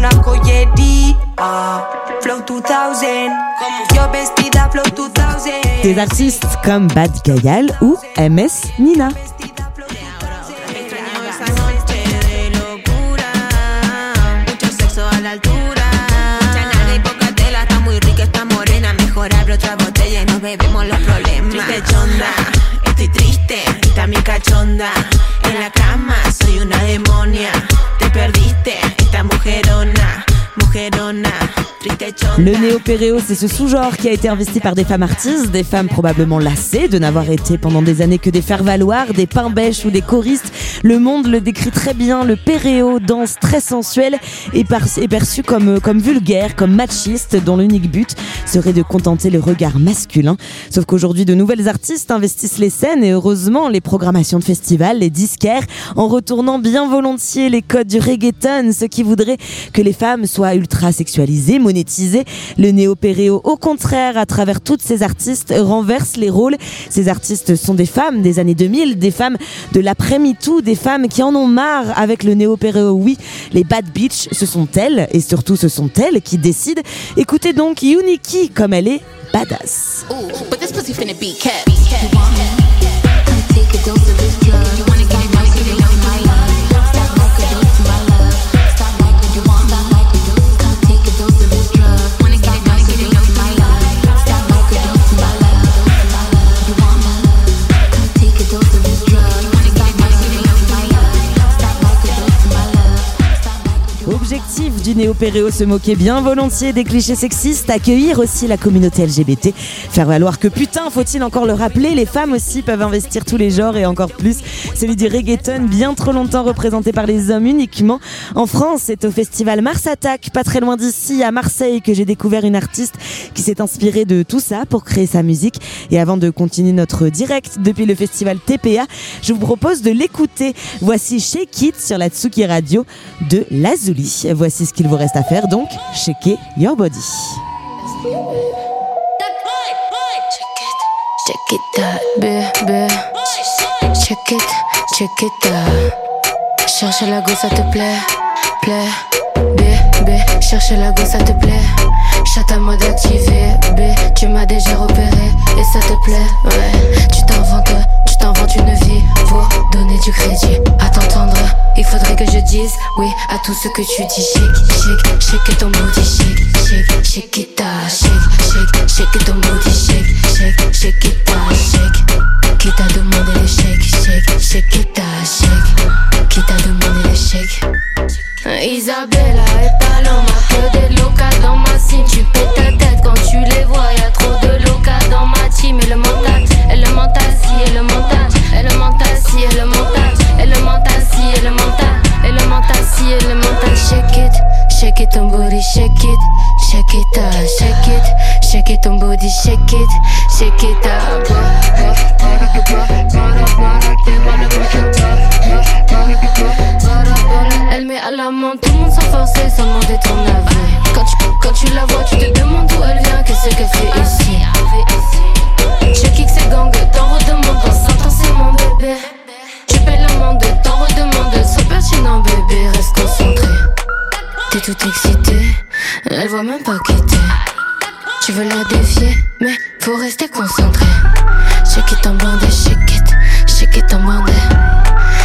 una collería. Flow 2000. Yo vestida Flow 2000. Des artistes comme Bad Gayal ou MS Nina. otra bebemos los problemas. Triste estoy triste y también cachonda. Le néo-péréo, c'est ce sous-genre qui a été investi par des femmes artistes, des femmes probablement lassées de n'avoir été pendant des années que des faire-valoir, des pains-bêches ou des choristes. Le monde le décrit très bien, le péréo, danse très sensuelle, est, est perçu comme, comme vulgaire, comme machiste, dont l'unique but serait de contenter le regard masculin. Sauf qu'aujourd'hui, de nouvelles artistes investissent les scènes et heureusement, les programmations de festivals, les disquaires, en retournant bien volontiers les codes du reggaeton, ce qui voudrait que les femmes soient ultra sexualisées, monétisées. Le néo-péréo, au contraire, à travers toutes ces artistes, renverse les rôles. Ces artistes sont des femmes des années 2000, des femmes de l'après-MeToo, des femmes qui en ont marre avec le néo-péréo. Oui, les bad bitch, ce sont elles, et surtout ce sont elles qui décident. Écoutez donc Uniki comme elle est badass. But this like du néo-péréo se moquer bien volontiers des clichés sexistes, accueillir aussi la communauté LGBT, faire valoir que putain, faut-il encore le rappeler, les femmes aussi peuvent investir tous les genres et encore plus celui du reggaeton, bien trop longtemps représenté par les hommes uniquement. En France, c'est au festival Mars Attack, pas très loin d'ici, à Marseille, que j'ai découvert une artiste qui s'est inspirée de tout ça pour créer sa musique. Et avant de continuer notre direct depuis le festival TPA, je vous propose de l'écouter. Voici Shake It sur la Tsuki Radio de Lazuli. Voici ce qu'il vous reste à faire, donc shake your body. Check it out, bébé. Check it, check it out. Cherche la go, ça te plaît, plaît. Bébé, cherche la go, ça te plaît. Chat à mode activé, bébé. Tu m'as déjà repéré et ça te plaît, ouais. Tu t'inventes, tu t'inventes une vie pour donner du crédit. À t'entendre, il faudrait que je dise oui à tout ce que tu dis. Shake, shake, shake ton body, shake, shake, shake it out. Shake, shake, shake ton body, shake, shake, shake it out. Shake, qui t'a demandé les shake, shake, shake it out. Shake, qui t'a demandé les shake? Isabella et Paloma, que des locas dans ma cime. Tu pètes ta tête quand tu les vois. Y'a trop de locas dans ma team. Et le mental, et le mental, si, et le mental, et le mental, si, et le mental, et le mental, si, et le mental, et le mental, et le mental. Shake it, shake it, ton booty, shake it, shake it, ah, shake it, shake it ton body, shake it, shake it up. Elle met à la main tout le monde sans forcer, sans demander ton avis. Quand tu, quand tu la vois, tu te demandes d'où elle vient, qu'est-ce qu'elle fait ici? Je kick ses gangs, t'en redemandes, dans 100 ans c'est mon bébé. Tu payes l'amende, t'en redemandes, sois pertinent bébé, reste concentré. T'es tout excité, elle voit même pas quitter. Tu veux la défier, mais faut rester concentré. Shake it en bandé, shake it, shake it en bandé.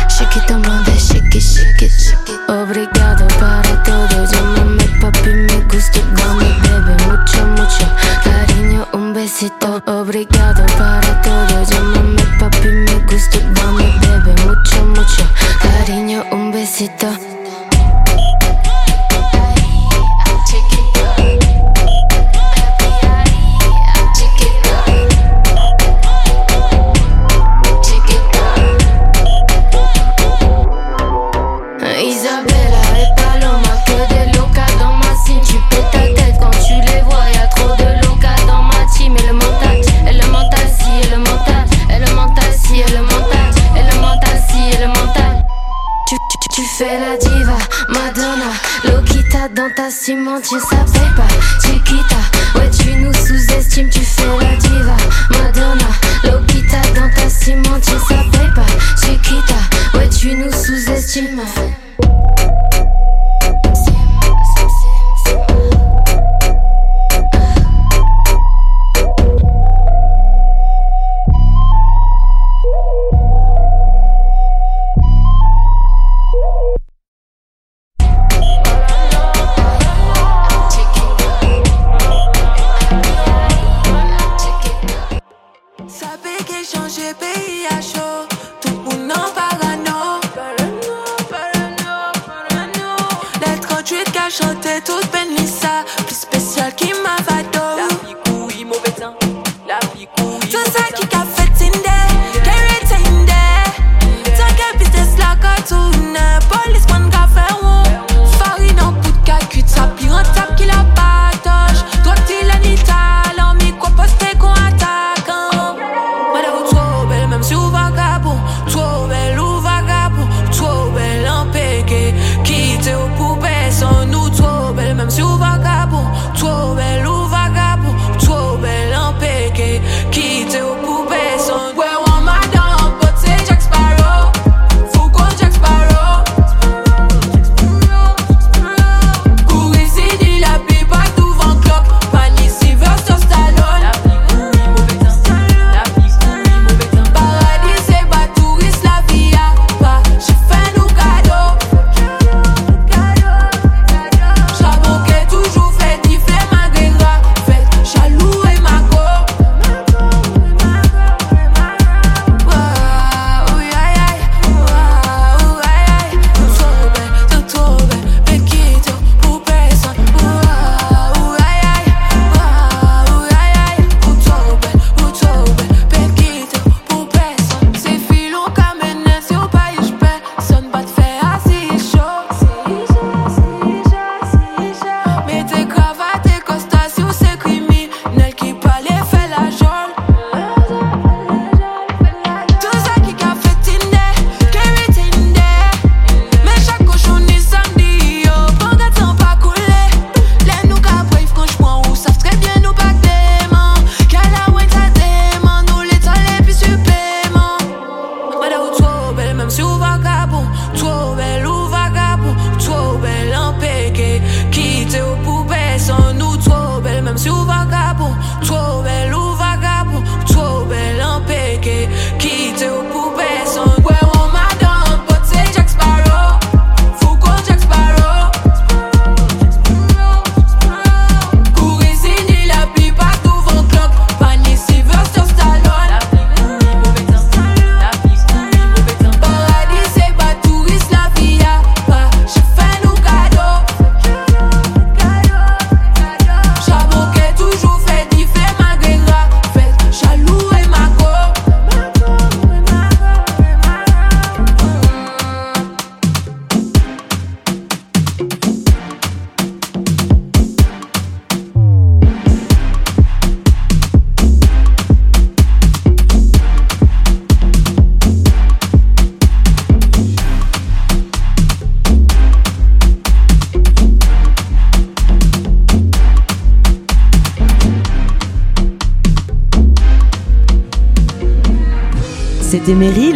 Shake it en bandé, Obrigado para todo, llámame papi, me gusta dame bebé, mucho, mucho cariño, un besito. Obrigado para todo, llámame papi, me gusta dame bebé, mucho, mucho cariño, un besito. Cimentière, ça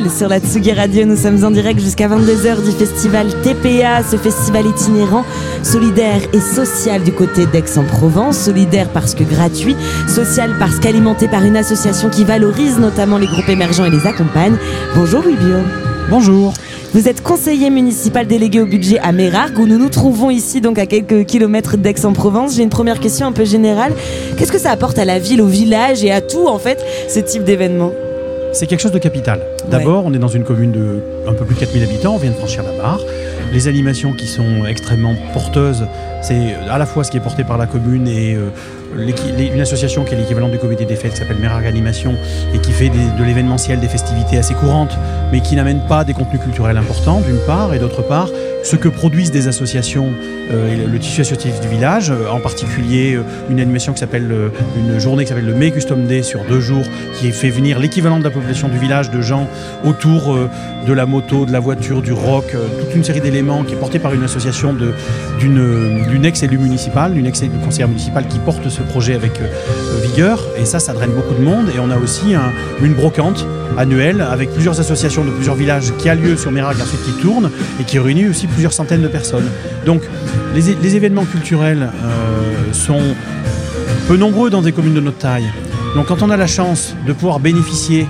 sur la Tsugi Radio. Nous sommes en direct jusqu'à 22h du festival TPA, ce festival itinérant, solidaire et social du côté d'Aix-en-Provence. Solidaire parce que gratuit, social parce qu'alimenté par une association qui valorise notamment les groupes émergents et les accompagne. Bonjour Louis Bio. Bonjour. Vous êtes conseiller municipal délégué au budget à Mérargues, où nous nous trouvons ici, donc à quelques kilomètres d'Aix-en-Provence. J'ai une première question un peu générale. Qu'est-ce que ça apporte à la ville, au village et à tout, en fait, ce type d'événement? C'est quelque chose de capital. D'abord, on est dans une commune de un peu plus de 4000 habitants, on vient de franchir la barre. Les animations qui sont extrêmement porteuses, c'est à la fois ce qui est porté par la commune et euh, une association qui est l'équivalent du comité des fêtes qui s'appelle Mérargues Animation et qui fait de l'événementiel, des festivités assez courantes, mais qui n'amène pas des contenus culturels importants, d'une part, et d'autre part, ce que produisent des associations euh, et le, tissu associatif du village, euh, en particulier euh, une animation qui s'appelle, une journée qui s'appelle le May Custom Day sur deux jours, qui fait venir l'équivalent de la population du village de gens autour de la moto, de la voiture, du rock, toute une série d'éléments qui est portée par une association d'une ex-élue municipale, d'une ex-élue conseillère municipale qui porte ce projet avec Et ça, ça draine beaucoup de monde. Et on a aussi un- une brocante annuelle avec plusieurs associations de plusieurs villages qui a lieu sur Mérargues ensuite qui tourne et qui réunit aussi plusieurs centaines de personnes. Donc les, événements culturels euh, sont peu nombreux dans des communes de notre taille. Donc quand on a la chance de pouvoir bénéficier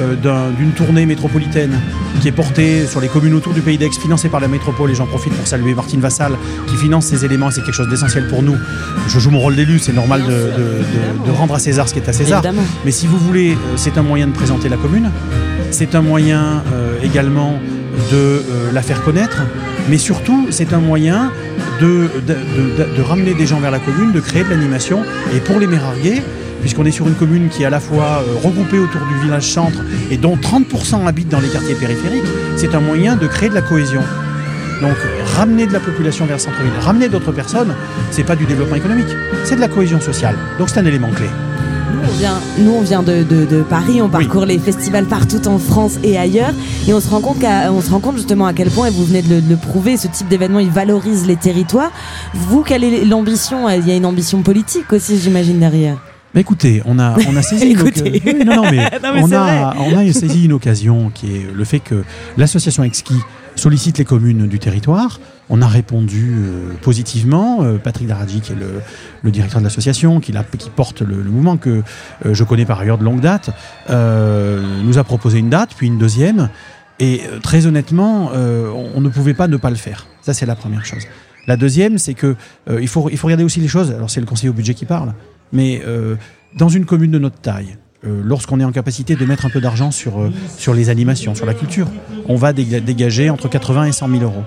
euh, d'un- d'une tournée métropolitaine qui est portée sur les communes autour du pays d'Aix, financée par la métropole, et j'en profite pour saluer Martine Vassal qui finance ces éléments, et c'est quelque chose d'essentiel pour nous. Je joue mon rôle d'élu, c'est normal de, de- de- de rendre à César ce qui est à César. Évidemment. Mais si vous voulez, euh, c'est un moyen de présenter la commune, c'est un moyen euh, également de euh, la faire connaître, mais surtout c'est un moyen de, de- de- de ramener des gens vers la commune, de créer de l'animation. Et pour les Mérarguais, puisqu'on est sur une commune qui est à la fois euh, regroupée autour du village centre et dont 30% habitent dans les quartiers périphériques, c'est un moyen de créer de la cohésion. Donc ramener de la population vers le centre-ville, ramener d'autres personnes, c'est pas du développement économique, c'est de la cohésion sociale. Donc c'est un élément clé. Nous, on vient, nous, on vient de, de- de Paris, on parcourt les festivals partout en France et ailleurs, et on se rend compte, on se rend compte justement à quel point, et vous venez de le, de le prouver, ce type d'événement, il valorise les territoires. Vous, quelle est l'ambition? Il y a une ambition politique aussi, j'imagine, derrière. Bah écoutez, on a, on a saisi une occasion. Oui, non, non, mais, Non, mais on, a, on a saisi une occasion qui est le fait que l'association Exki sollicite les communes du territoire. On a répondu euh, positivement. Euh, Patrick Daradji, qui est le, le directeur de l'association, qui, l'a- qui porte le, le mouvement que euh, je connais par ailleurs de longue date, euh, nous a proposé une date, puis une deuxième. Et euh, très honnêtement, euh, on, on ne pouvait pas ne pas le faire. Ça, c'est la première chose. La deuxième, c'est que euh, il, faut, il faut regarder aussi les choses. Alors, c'est le conseiller au budget qui parle, mais euh, dans une commune de notre taille, euh, lorsqu'on est en capacité de mettre un peu d'argent sur, euh, sur les animations, sur la culture, on va déga- dégager entre 80 et 100 000 euros.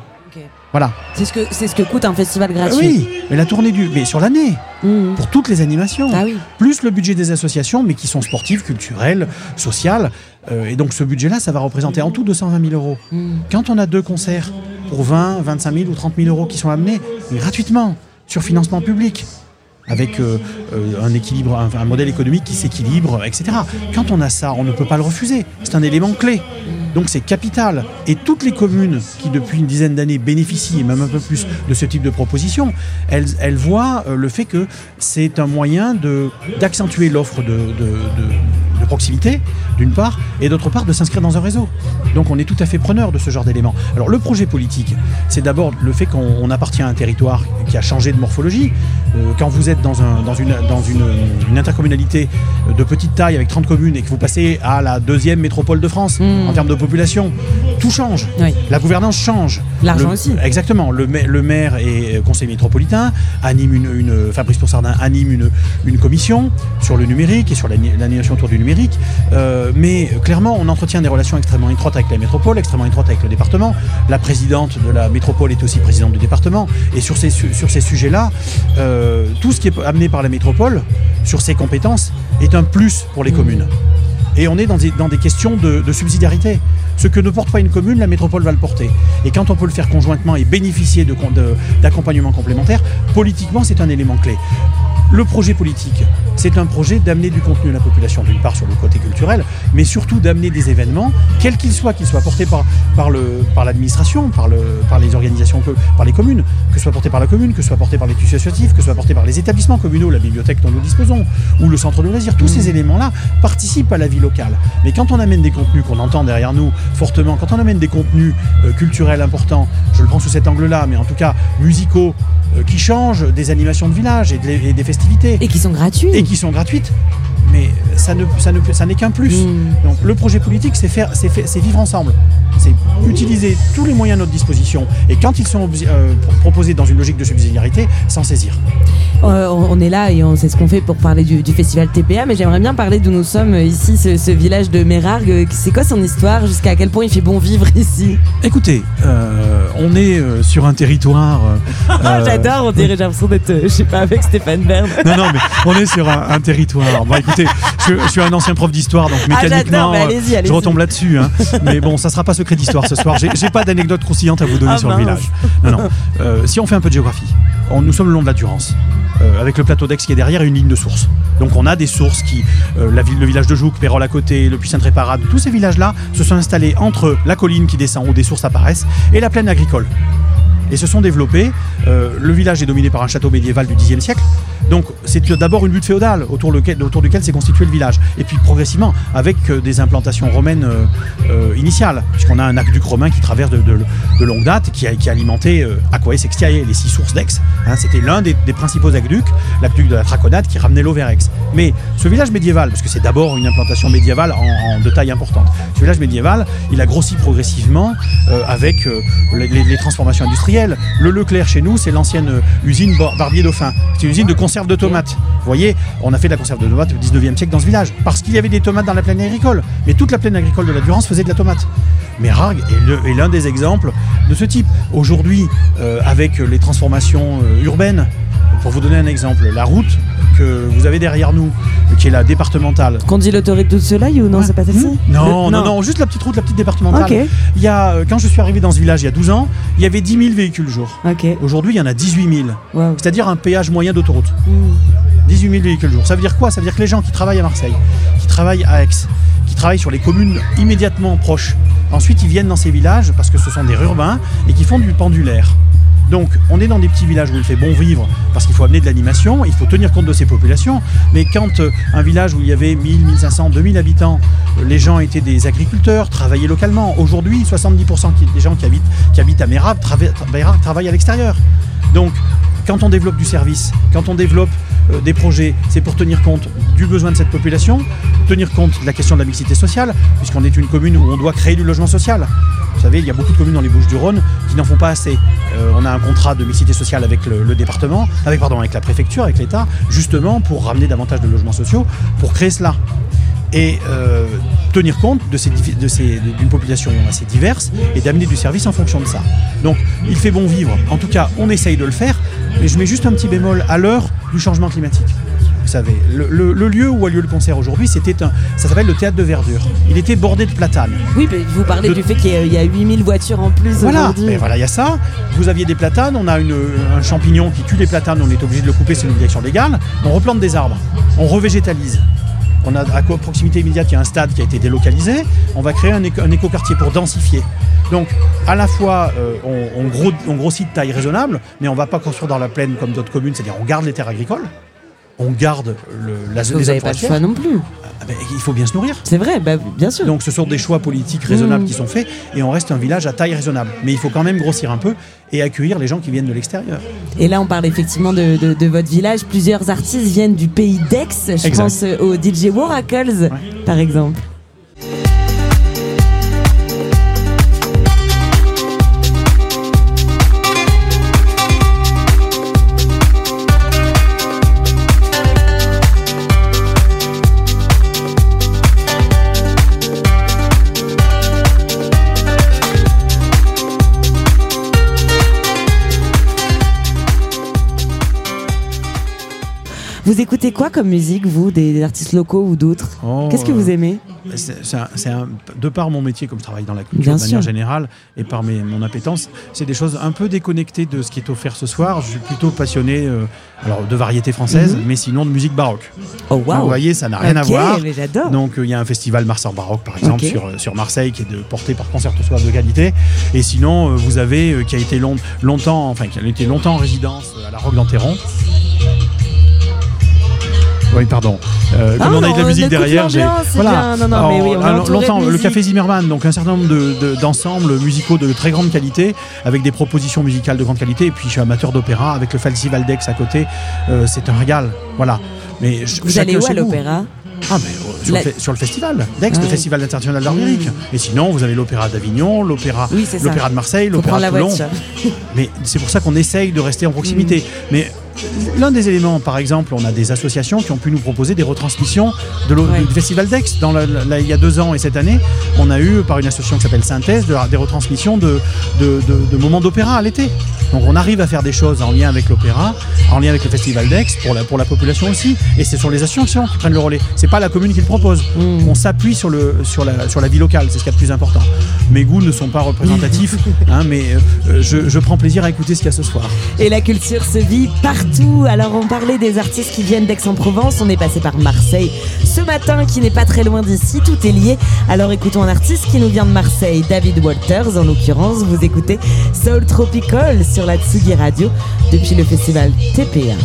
Voilà. C'est ce, que, c'est ce que coûte un festival gratuit. Oui, mais la tournée du. Mais sur l'année, Mmh. pour toutes les animations. Ah oui. Plus le budget des associations, mais qui sont sportives, culturelles, sociales. Euh, et donc ce budget-là, ça va représenter en tout 220 000 euros. Mmh. Quand on a deux concerts pour 20, 25 000 ou 30 000 euros qui sont amenés gratuitement sur financement public, avec euh, euh, un équilibre, un, modèle économique qui s'équilibre, etc. Quand on a ça, on ne peut pas le refuser. C'est un élément clé. Donc c'est capital. Et toutes les communes qui, depuis une dizaine d'années, bénéficient, et même un peu plus, de ce type de proposition, elles, voient euh, le fait que c'est un moyen d'accentuer l'offre de, proximité, d'une part, et d'autre part, de s'inscrire dans un réseau. Donc on est tout à fait preneur de ce genre d'éléments. Alors le projet politique, c'est d'abord le fait qu'on on appartient à un territoire qui a changé de morphologie. Quand vous êtes dans, un, dans, une, dans une, une intercommunalité de petite taille avec 30 communes et que vous passez à la deuxième métropole de France en termes de population, tout change. La gouvernance change. L'argent aussi. Exactement. Le, ma- le maire et euh, conseiller métropolitain anime une, une- Fabrice Poussardin anime une, une commission sur le numérique et sur l'ani- l'animation autour du numérique. Euh, mais clairement, on entretient des relations extrêmement étroites avec la métropole, extrêmement étroites avec le département. La présidente de la métropole est aussi présidente du département. Et sur ces, su- sur ces sujets-là, euh, tout ce qui est amené par la métropole, sur ses compétences, est un plus pour les communes. Et on est dans des, dans des questions de, de subsidiarité. Ce que ne porte pas une commune, la métropole va le porter. Et quand on peut le faire conjointement et bénéficier de con- de- d'accompagnement complémentaire, politiquement, c'est un élément clé. Le projet politique, c'est un projet d'amener du contenu à la population, d'une part sur le côté culturel, mais surtout d'amener des événements, quels qu'ils soient, qu'ils soient portés par, par, le, par l'administration, par, le, par les organisations, que- par les communes, que ce soit porté par la commune, que ce soit porté par les tissus associatifs, que ce soit porté par les établissements communaux, la bibliothèque dont nous disposons, ou le centre de loisirs, tous ces éléments-là participent à la vie locale. Mais quand on amène des contenus qu'on entend derrière nous fortement, quand on amène des contenus euh, culturels importants, je le prends sous cet angle-là, mais en tout cas musicaux, qui changent des animations de village et, de- et des festivités. Et qui sont gratuites. Et qui sont gratuites. Mais ça ne, ça ne, ça n'est qu'un plus. Mm. Donc le projet politique, c'est faire, c'est vivre ensemble. C'est utiliser tous les moyens à notre disposition. Et quand ils sont euh, pro- proposés dans une logique de subsidiarité, s'en saisir. Euh, on est là et on sait ce qu'on fait pour parler du, du festival TPA, mais j'aimerais bien parler d'où nous sommes euh, ici, ce, ce village de Mérargues. C'est quoi son histoire? Jusqu'à quel point il fait bon vivre ici? Écoutez, euh, on est sur un territoire. J'adore, on dirait, j'ai l'impression d'être, je sais pas, avec Stéphane Bern. Non, non, mais on est sur un, un territoire. Bon, écoutez, je, je suis un ancien prof d'histoire, donc Ah, mécaniquement, euh, je retombe là-dessus. hein. Mais bon, ça sera pas secret d'histoire ce soir. J'ai pas d'anecdote croustillante à vous donner Ah, sur mince. le village. Non, non. Euh, si on fait un peu de géographie, on- nous sommes le long de la Durance, euh, avec le plateau d'Aix qui est derrière et une ligne de sources. Donc on a des sources qui, euh, la ville, le village de Jouques, Pérol à côté, le Puy-Saint-Réparade, tous ces villages-là se sont installés entre la colline qui descend où des sources apparaissent et la plaine agricole et se sont développés. Euh, le village est dominé par un château médiéval du Xe siècle. Donc c'est d'abord une butte féodale autour, duquel s'est constitué le village. Et puis progressivement, avec euh, des implantations romaines euh, initiales, puisqu'on a un aqueduc romain qui traverse de, longue date, qui a, qui a alimenté Aquae Sextiae, les six sources d'Aix. Hein, C'était l'un des, principaux aqueducs, l'aqueduc de la Traconade, qui ramenait l'eau vers Aix. Mais ce village médiéval, parce que c'est d'abord une implantation médiévale de taille importante, ce village médiéval, il a grossi progressivement avec les transformations industrielles. Le Leclerc chez nous, c'est l'ancienne usine Bar- Barbier Dauphin. C'est une usine de conserve de tomates. Vous voyez, on a fait de la conserve de tomates au 19e siècle dans ce village, parce qu'il y avait des tomates dans la plaine agricole. Mais toute la plaine agricole de la Durance faisait de la tomate. Mais Rargues est l'un des exemples de ce type. Aujourd'hui, euh, avec les transformations euh, urbaines, pour vous donner un exemple, la route que vous avez derrière nous, qui est la départementale, Qu'on dit l'autoroute du soleil ou non, c'est pas celle-ci Hmm non, Le- non, non, juste la petite route, la petite départementale. Il y a, euh, quand je suis arrivé dans ce village il y a 12 ans, il y avait 10 000 véhicules jour. Aujourd'hui, il y en a 18 000. Wow. C'est-à-dire un péage moyen d'autoroute. Hmm. 18 000 véhicules jour. Ça veut dire quoi? Ça veut dire que les gens qui travaillent à Marseille, qui travaillent à Aix, qui travaillent sur les communes immédiatement proches, ensuite ils viennent dans ces villages parce que ce sont des urbains et qui font du pendulaire. Donc, on est dans des petits villages où il fait bon vivre parce qu'il faut amener de l'animation, il faut tenir compte de ces populations. Mais quand euh, un village où il y avait 1000, 1500, 2000 habitants, euh, les gens étaient des agriculteurs, travaillaient localement. Aujourd'hui, 70% qui- des gens qui habitent, à Mérab trava- tra- travaillent à l'extérieur. Donc, quand on développe du service, quand on développe euh, des projets, c'est pour tenir compte du besoin de cette population, tenir compte de la question de la mixité sociale, puisqu'on est une commune où on doit créer du logement social. Vous savez, il y a beaucoup de communes dans les Bouches-du-Rhône qui n'en font pas assez. Euh, on a un contrat de mixité sociale avec le, département, avec, avec la préfecture, avec l'État, justement pour ramener davantage de logements sociaux, pour créer cela. Et euh, tenir compte de ces, divi- de ces- d'une population assez diverse et d'amener du service en fonction de ça. Donc, il fait bon vivre. En tout cas, on essaye de le faire, mais je mets juste un petit bémol à l'heure du changement climatique. Vous savez, le, le- le lieu où a lieu le concert aujourd'hui, c'était un, ça s'appelle le théâtre de verdure. Il était bordé de platanes. Oui, mais vous parlez De- du fait qu'il y a- a 8000 voitures en plus Voilà, mais voilà, il y a ça. Vous aviez des platanes, on a une- un champignon qui tue les platanes, on est obligé de le couper, c'est une direction légale. On replante des arbres, on revégétalise. On a à proximité immédiate, il y a un stade qui a été délocalisé. On va créer un, éco- un écoquartier pour densifier. Donc, à la fois, euh, on, on grossit de taille raisonnable, mais on ne va pas construire dans la plaine comme d'autres communes, c'est-à-dire on garde les terres agricoles, on garde le, la que les vous pas forestières. choix non plus. Ah ben, il faut bien se nourrir. C'est vrai, bah, bien sûr. Donc ce sont des choix politiques raisonnables Mm. qui sont faits et on reste un village à taille raisonnable. Mais il faut quand même grossir un peu et accueillir les gens qui viennent de l'extérieur. Et là, on parle effectivement de, de- de votre village. Plusieurs artistes viennent du pays d'Aix. Je Exact. pense euh, au DJ Waracles, par exemple. Vous écoutez quoi comme musique, vous, des, des artistes locaux ou d'autres Oh, Qu'est-ce que vous euh, aimez C'est un- de par mon métier, comme je travaille dans la culture Bien de manière sûr. générale, et par mes, mon appétence, c'est des choses un peu déconnectées de ce qui est offert ce soir. Je suis plutôt passionné euh, alors, de variété française, Mhm. mais sinon de musique baroque. Oh, Donc, waouh Vous voyez, ça n'a rien à voir. mais. Donc euh, il y a un festival Marsan Baroque, par exemple, sur, euh, sur Marseille, qui est de, porté par Concerto Soif de qualité. Et sinon, vous avez, qui a été long- longtemps, enfin, qui a été longtemps en résidence à la Roque d'Enterron. Oui, pardon. Euh, comme Ah on a eu de la musique derrière, j'ai c'est bien. Non, non, mais oui, on est alors, entouré de longtemps le café Zimmerman, donc un certain nombre de- de- d'ensembles musicaux de très grande qualité, avec des propositions musicales de grande qualité. Et puis je suis amateur d'opéra avec le Festival d'Aix à côté. Euh, c'est un régal, voilà. Mais Vous allez où chez à l'opéra ah, mais euh, sur, La- le fe- sur le festival d'Aix, Ah le. Festival international d'art lyrique. Et sinon, vous avez l'opéra d'Avignon, l'opéra Oui, l'opéra de Marseille, l'opéra de Toulon. Mais c'est pour ça qu'on essaye de rester en proximité. Mm. Mais l'un des éléments, par exemple, on a des associations qui ont pu nous proposer des retransmissions de l'o- Ouais. du Festival d'Aix. Dans la- la- il y a deux ans et cette année, on a eu, par une association qui s'appelle Synthèse, de des retransmissions de, de- moments d'opéra à l'été. Donc on arrive à faire des choses en lien avec l'opéra, en lien avec le Festival d'Aix, pour la, pour la population aussi. Et ce sont les associations qui prennent le relais. C'est pas la commune qui le propose. Mm. On s'appuie sur, le, sur, la, sur la vie locale, c'est ce qui est le plus important. Mes goûts ne sont pas représentatifs, hein, mais euh, je, je prends plaisir à écouter ce qu'il y a ce soir. Et la culture se vit partout. Alors on parlait des artistes qui viennent d'Aix-en-Provence, on est passé par Marseille ce matin qui n'est pas très loin d'ici, tout est lié. Alors écoutons un artiste qui nous vient de Marseille, David Walters en l'occurrence. Vous écoutez Soul Tropical sur la Tsugi Radio depuis le festival TPA.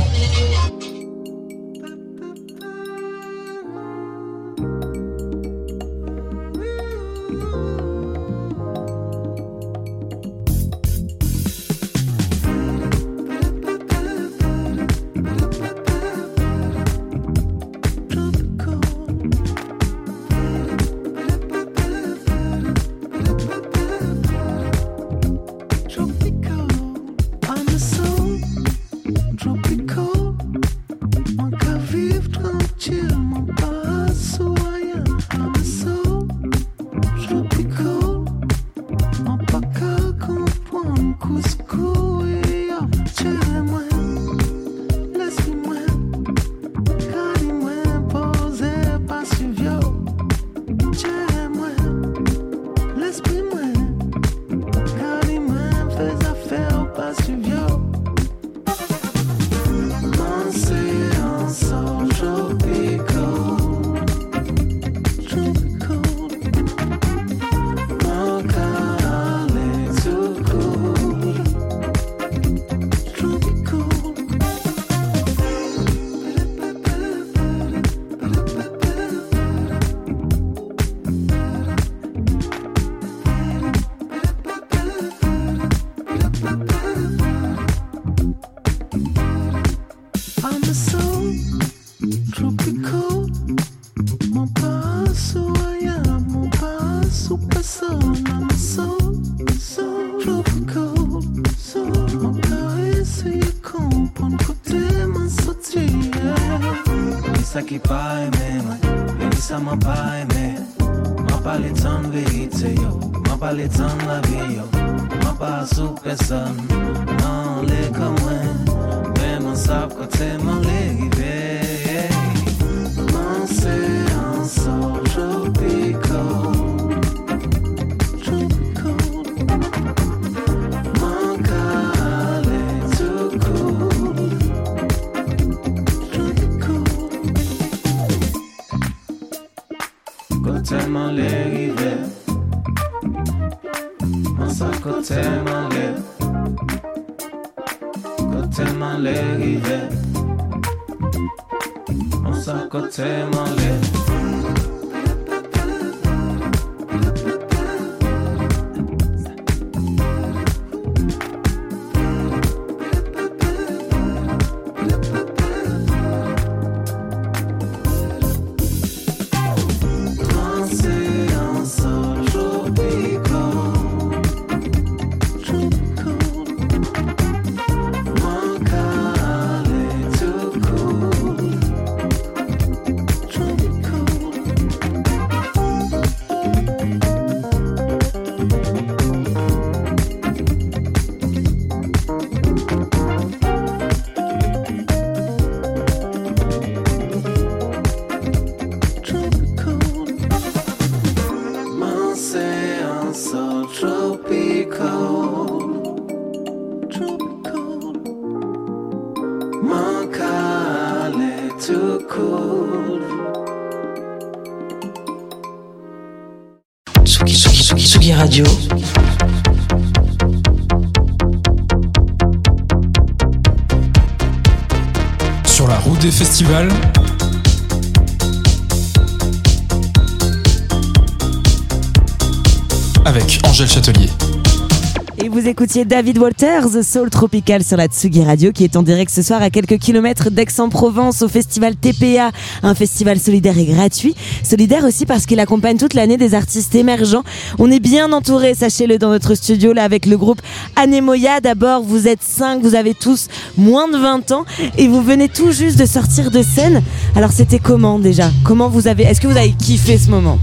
Écoutiez David Walters, Soul Tropical sur la Tsugi Radio, qui est en direct ce soir à quelques kilomètres d'Aix-en-Provence au festival TPA, un festival solidaire et gratuit. Solidaire aussi parce qu'il accompagne toute l'année des artistes émergents. On est bien entouré, sachez-le, dans notre studio là avec le groupe Anemoya. D'abord, vous êtes cinq, vous avez tous moins de 20 ans et vous venez tout juste de sortir de scène. Alors c'était comment déjà? Comment vous avez Est-ce que vous avez kiffé ce moment?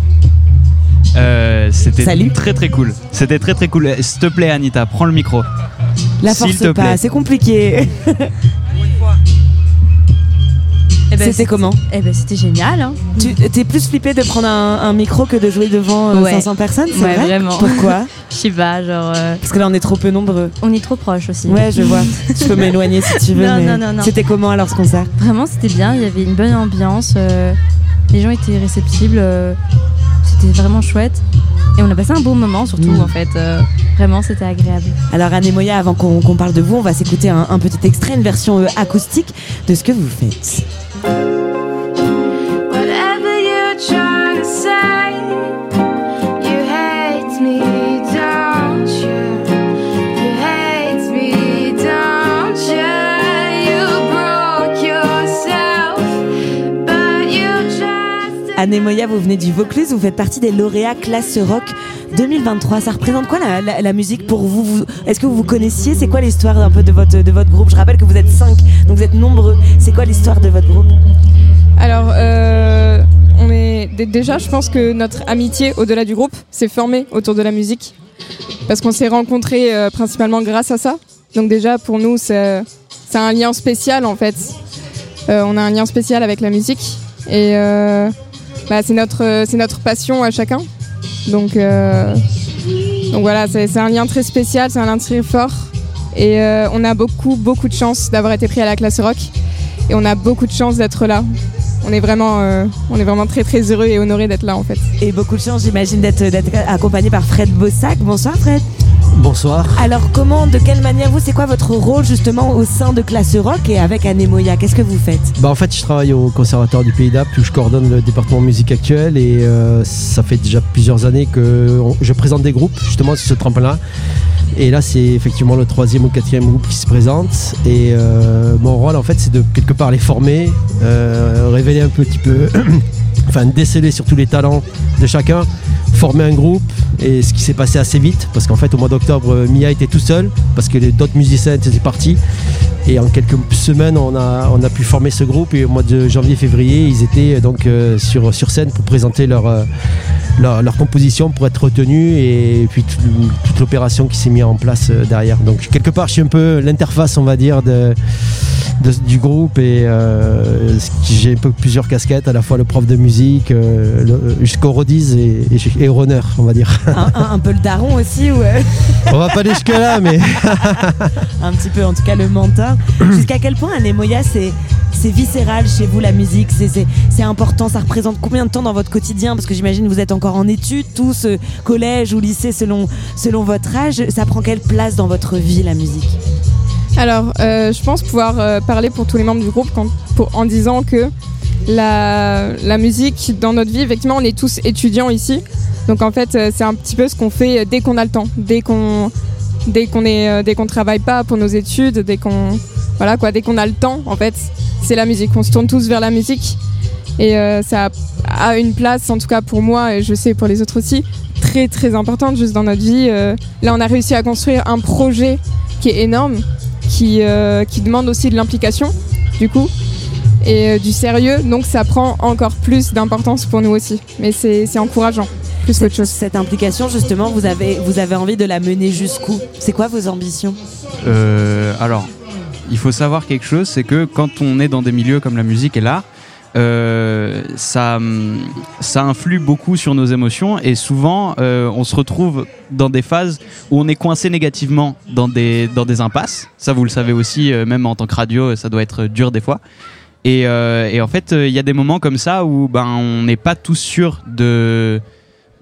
Euh, C'était très très cool. C'était très très cool. Euh, S'il te plaît, Anita, prends le micro. La S'il force te pas, plaît. c'est compliqué. Eh ben, C'était comment Eh ben c'était génial. Hein. Tu t'es plus flippé de prendre un, un micro que de jouer devant euh, Ouais. 500 personnes, c'est Ouais, vrai vraiment. Pourquoi Je sais pas, genre. euh, Parce que là, on est trop peu nombreux. On est trop proches aussi. Ouais, je vois. Tu peux m'éloigner si tu veux. Non, mais non, non, non. C'était comment alors ce concert? Vraiment, c'était bien. Il y avait une bonne ambiance. euh, les gens étaient réceptibles. C'était vraiment chouette. Et on a passé un beau moment, surtout Mm. en fait. euh, vraiment, c'était agréable. Alors, Anemoya, avant qu'on parle de vous, on va s'écouter un, un petit extrait, une version euh, acoustique de ce que vous faites. Anemoya, vous venez du Vaucluse, vous faites partie des lauréats classe rock 2023. Ça représente quoi la, musique pour vous, Est-ce que vous vous connaissiez? C'est quoi l'histoire un peu de votre, de votre groupe? Je rappelle que vous êtes 5, donc vous êtes nombreux. C'est quoi l'histoire de votre groupe? Alors, euh, on est dé- déjà, je pense que notre amitié au-delà du groupe s'est formée autour de la musique, parce qu'on s'est rencontrés euh, principalement grâce à ça. Donc déjà, pour nous, c'est un lien spécial en fait. Euh, on a un lien spécial avec la musique et bah, c'est notre c'est notre passion à chacun. Donc euh, donc voilà, c'est un lien très spécial, c'est un lien très fort. Et euh, on a beaucoup beaucoup de chance d'avoir été pris à la classe rock et on a beaucoup de chance d'être là. On est vraiment, euh, on est vraiment très très heureux et honoré d'être là en fait. Et beaucoup de chance, j'imagine, d'être accompagné par Fred Bossac. Bonsoir Fred. Bonsoir. Alors comment, de quelle manière vous, c'est quoi votre rôle justement au sein de Classe Rock et avec Anemoya Qu'est-ce que vous faites? Bah en fait, je travaille au Conservatoire du Pays d'Apple où je coordonne le département musique actuelle et euh, ça fait déjà plusieurs années que je présente des groupes justement sur ce tremplin-là. Et là, c'est effectivement le troisième ou quatrième groupe qui se présente. Et euh, mon rôle, en fait, c'est de quelque part les former, euh, révéler un petit peu, enfin déceler surtout les talents de chacun, former un groupe. Et ce qui s'est passé assez vite, parce qu'en fait, au mois d'octobre, euh, Mia était tout seul, parce que d'autres musiciens étaient partis. Et en quelques semaines, on a, pu former ce groupe. Et au mois de janvier-février, ils étaient euh, donc euh, sur, scène pour présenter leur, leur, leur composition, pour être retenus. Et puis tout- toute l'opération qui s'est mise en place euh, derrière. Donc quelque part, je suis un peu l'interface, on va dire, de, de- du groupe. Et euh, j'ai un peu plusieurs casquettes, à la fois le prof de musique, euh, jusqu'au Rodiz et, et, runner, on va dire. un, un- un peu le daron aussi ou euh, on va pas aller jusque-là, mais. un petit peu en tout cas le mentor. Jusqu'à quel point Anemoya c'est c'est viscéral chez vous la musique, c'est- important, ça représente combien de temps dans votre quotidien? Parce que j'imagine vous êtes encore en études, tous collège ou lycée selon, votre âge, ça prend quelle place dans votre vie la musique? Alors, euh, je pense pouvoir euh, parler pour tous les membres du groupe en disant que la, musique dans notre vie, effectivement, on est tous étudiants ici. Donc en fait, euh, c'est un petit peu ce qu'on fait dès qu'on a le temps, dès qu'on dès travaille pas pour nos études, dès qu'on voilà quoi, dès qu'on a le temps, en fait, c'est la musique. On se tourne tous vers la musique et euh, ça a, une place, en tout cas pour moi et je sais pour les autres aussi, très très importante juste dans notre vie. Euh, là, on a réussi à construire un projet qui est énorme, qui euh, qui demande aussi de l'implication, du coup et euh, du sérieux, donc ça prend encore plus d'importance pour nous aussi. Mais c'est c'est encourageant, plus qu'autre chose. Cette implication justement, vous avez, vous avez envie de la mener jusqu'où? C'est quoi vos ambitions? Euh, alors, il faut savoir quelque chose, c'est que quand on est dans des milieux comme la musique et l'art, euh, ça, ça influe beaucoup sur nos émotions et souvent euh, on se retrouve dans des phases où on est coincé négativement dans des, dans des impasses. Ça vous le savez aussi, euh, même en tant que radio, ça doit être dur des fois. Et, et en fait, il y a des moments comme ça où ben, on n'est pas tous sûrs de-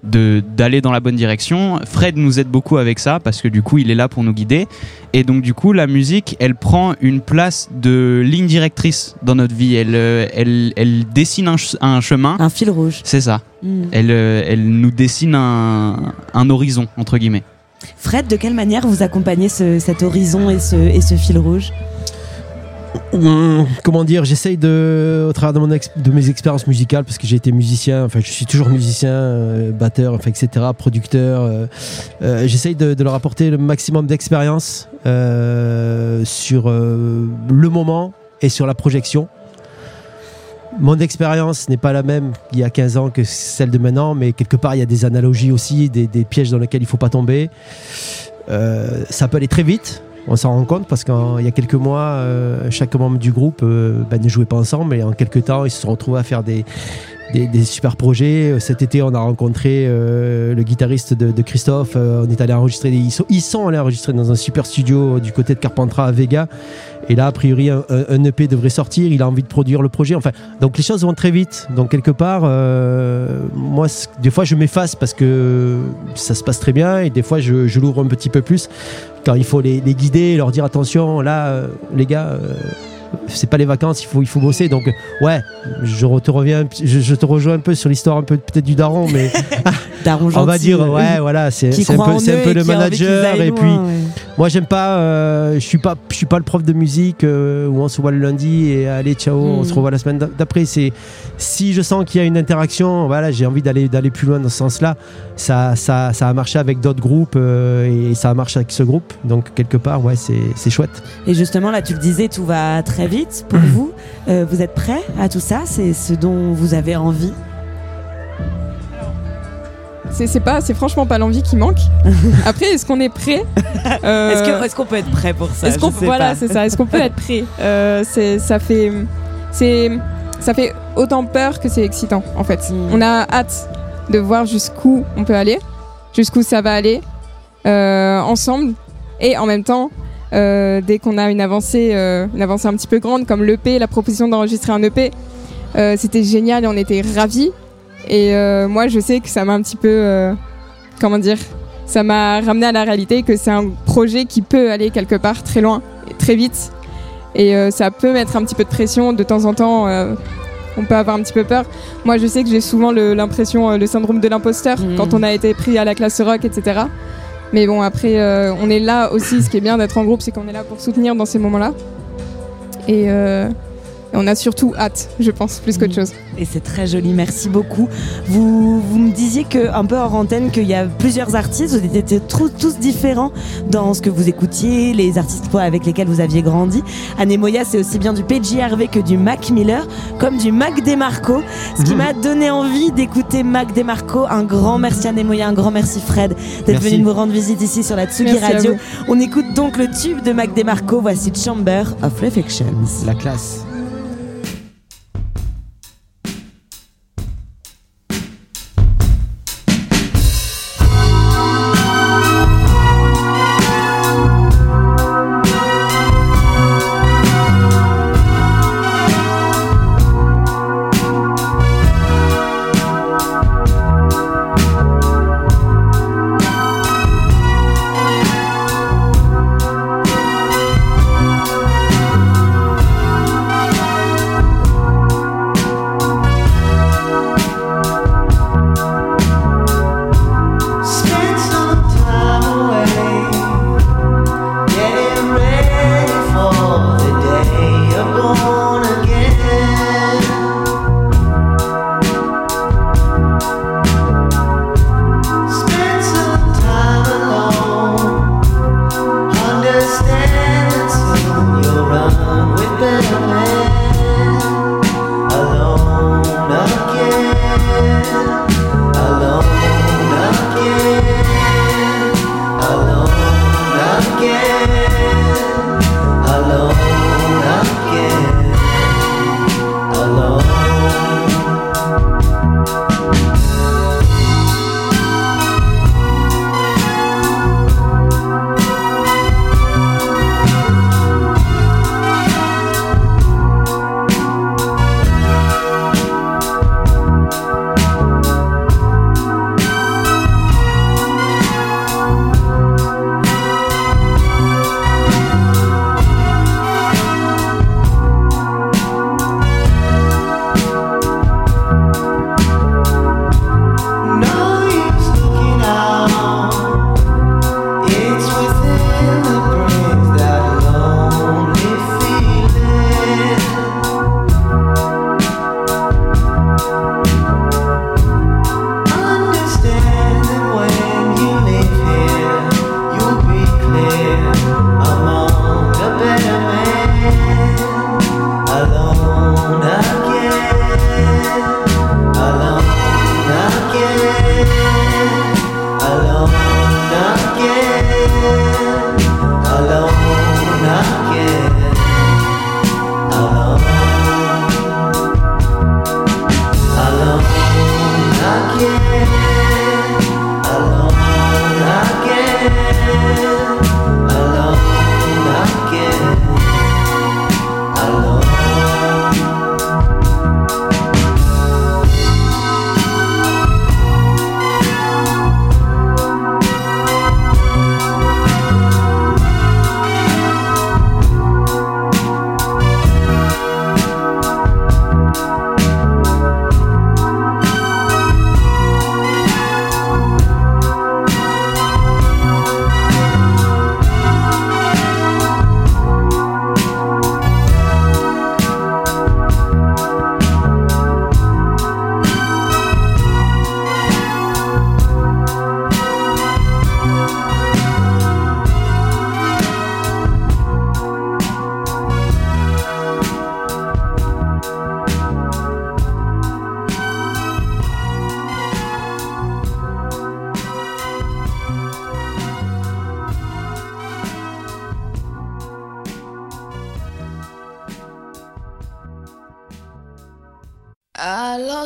d'aller dans la bonne direction. Fred nous aide beaucoup avec ça parce que du coup il est là pour nous guider et donc du coup la musique elle prend une place de ligne directrice dans notre vie. Elle euh, elle, elle dessine un, un chemin. Un fil rouge. C'est ça. Mm. Elle euh, elle nous dessine un, un horizon entre guillemets. Fred, de quelle manière vous accompagnez ce- cet horizon et ce, et ce fil rouge? Comment dire, j'essaye de, au travers de, mes expériences musicales, parce que j'ai été musicien, enfin je suis toujours musicien, euh, batteur, enfin, etc., producteur, euh, euh, j'essaye de, leur apporter le maximum d'expérience euh, sur euh, le moment et sur la projection. Mon expérience n'est pas la même il y a 15 ans que celle de maintenant, mais quelque part il y a des analogies aussi, des, des pièges dans lesquels il ne faut pas tomber. Euh, ça peut aller très vite, on s'en rend compte parce qu'il y a quelques mois, euh, chaque membre du groupe euh, bah, ne jouait pas ensemble et en quelques temps, ils se sont retrouvés à faire des, des, super projets. Euh, Cet été, on a rencontré euh, le guitariste de, Christophe. euh, on est allé enregistrer. Des, ils, sont, ils sont allés enregistrer dans un super studio du côté de Carpentras à Vega. Et là, a priori, un, EP devrait sortir. Il a envie de produire le projet. Enfin, donc les choses vont très vite. Donc quelque part, euh, moi, des fois, je m'efface parce que ça se passe très bien, et des fois, je, l'ouvre un petit peu plus quand il faut les, guider, leur dire attention, là, euh, les gars. C'est pas les vacances, il faut, il faut bosser. Donc, ouais, je te reviens, je, je te rejoins un peu sur l'histoire un peu peut-être du daron, mais Daron on va dire, ouais, voilà, c'est un peu, un le manager. Et puis, moi, j'aime pas, euh, je suis pas, je suis pas le prof de musique euh, où on se voit le lundi et allez, ciao, on se revoit la semaine d'a- d'après. C'est si je sens qu'il y a une interaction, voilà, j'ai envie d'aller d'aller plus loin dans ce sens-là. Ça, ça, ça a marché avec d'autres groupes euh, et ça a marché avec ce groupe. Donc quelque part, ouais, c'est chouette. Et justement, là, tu le disais, tout va très vite pour vous. Vous êtes prêts à tout ça? C'est ce dont vous avez envie? C'est pas, c'est franchement pas l'envie qui manque. Après, est-ce qu'on est prêt Euh, Est-ce qu'on peut être prêt pour ça? Voilà, c'est ça. Est-ce qu'on peut être prêt? Euh, ça fait c'est ça fait autant peur que c'est excitant en fait. Hmm. On a hâte de voir jusqu'où on peut aller, jusqu'où ça va aller euh, ensemble et en même temps. euh, dès qu'on a une avancée, une avancée un petit peu grande, comme l'EP, la proposition d'enregistrer un EP, c'était génial et on était ravis. Et euh, moi, je sais que ça m'a un petit peu, euh, comment dire, ça m'a ramené à la réalité que c'est un projet qui peut aller quelque part très loin, et très vite. Et euh, ça peut mettre un petit peu de pression de temps en temps. on peut avoir un petit peu peur. Moi, je sais que j'ai souvent l'impression, le syndrome de l'imposteur quand on a été pris à la classe rock, etc. Mais bon, après, on est là aussi. Ce qui est bien d'être en groupe, c'est qu'on est là pour soutenir dans ces moments-là. Et, et on a surtout hâte, je pense, plus qu'autre chose. Et c'est très joli, merci beaucoup. Vous, vous me disiez que, un peu hors antenne qu'il y a plusieurs artistes, vous étiez tous, tous différents dans ce que vous écoutiez, les artistes avec lesquels vous aviez grandi. Anemoya, c'est aussi bien du PJRV que du Mac Miller, comme du Mac DeMarco, ce qui Mhm. m'a donné envie d'écouter Mac DeMarco. Un grand merci Anemoya, un grand merci Fred d'être venu nous rendre visite ici sur la Tsugi Merci Radio. On écoute donc le tube de Mac DeMarco, voici Chamber of Reflections. La classe.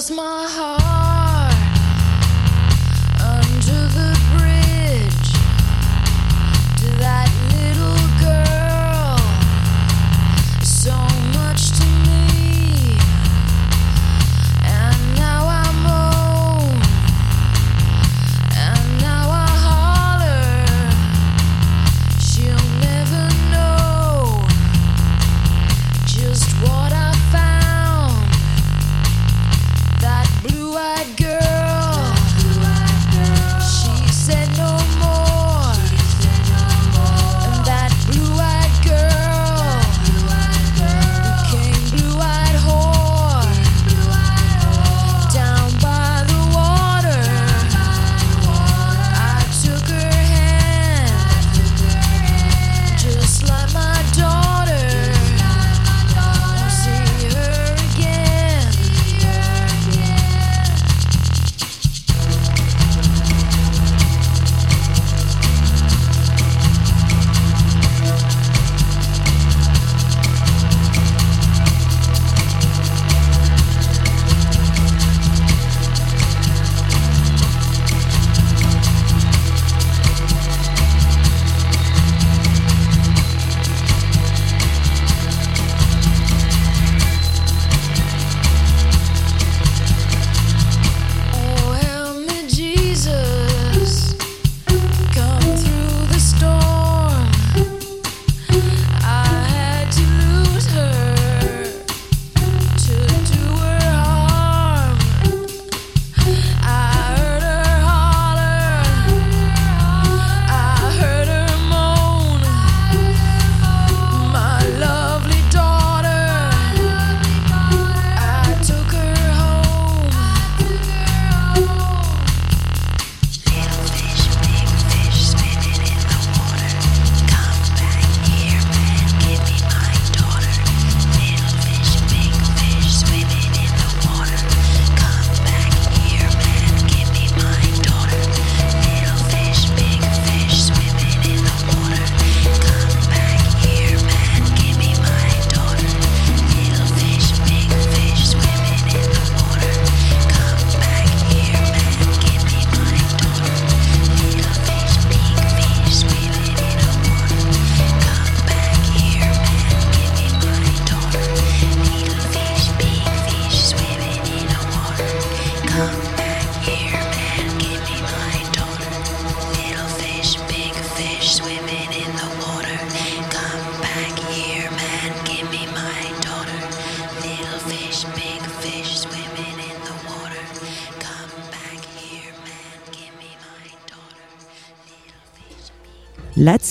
Lost my heart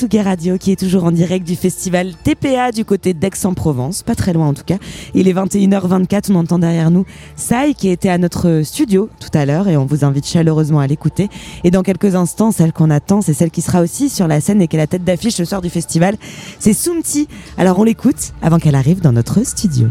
Qui est toujours en direct du festival TPA du côté d'Aix-en-Provence, pas très loin en tout cas. Il est 21h24, on entend derrière nous Sai qui était à notre studio tout à l'heure et on vous invite chaleureusement à l'écouter. Et dans quelques instants, celle qu'on attend, c'est celle qui sera aussi sur la scène et qui est la tête d'affiche ce soir du festival, c'est Sumti. Alors on l'écoute avant qu'elle arrive dans notre studio.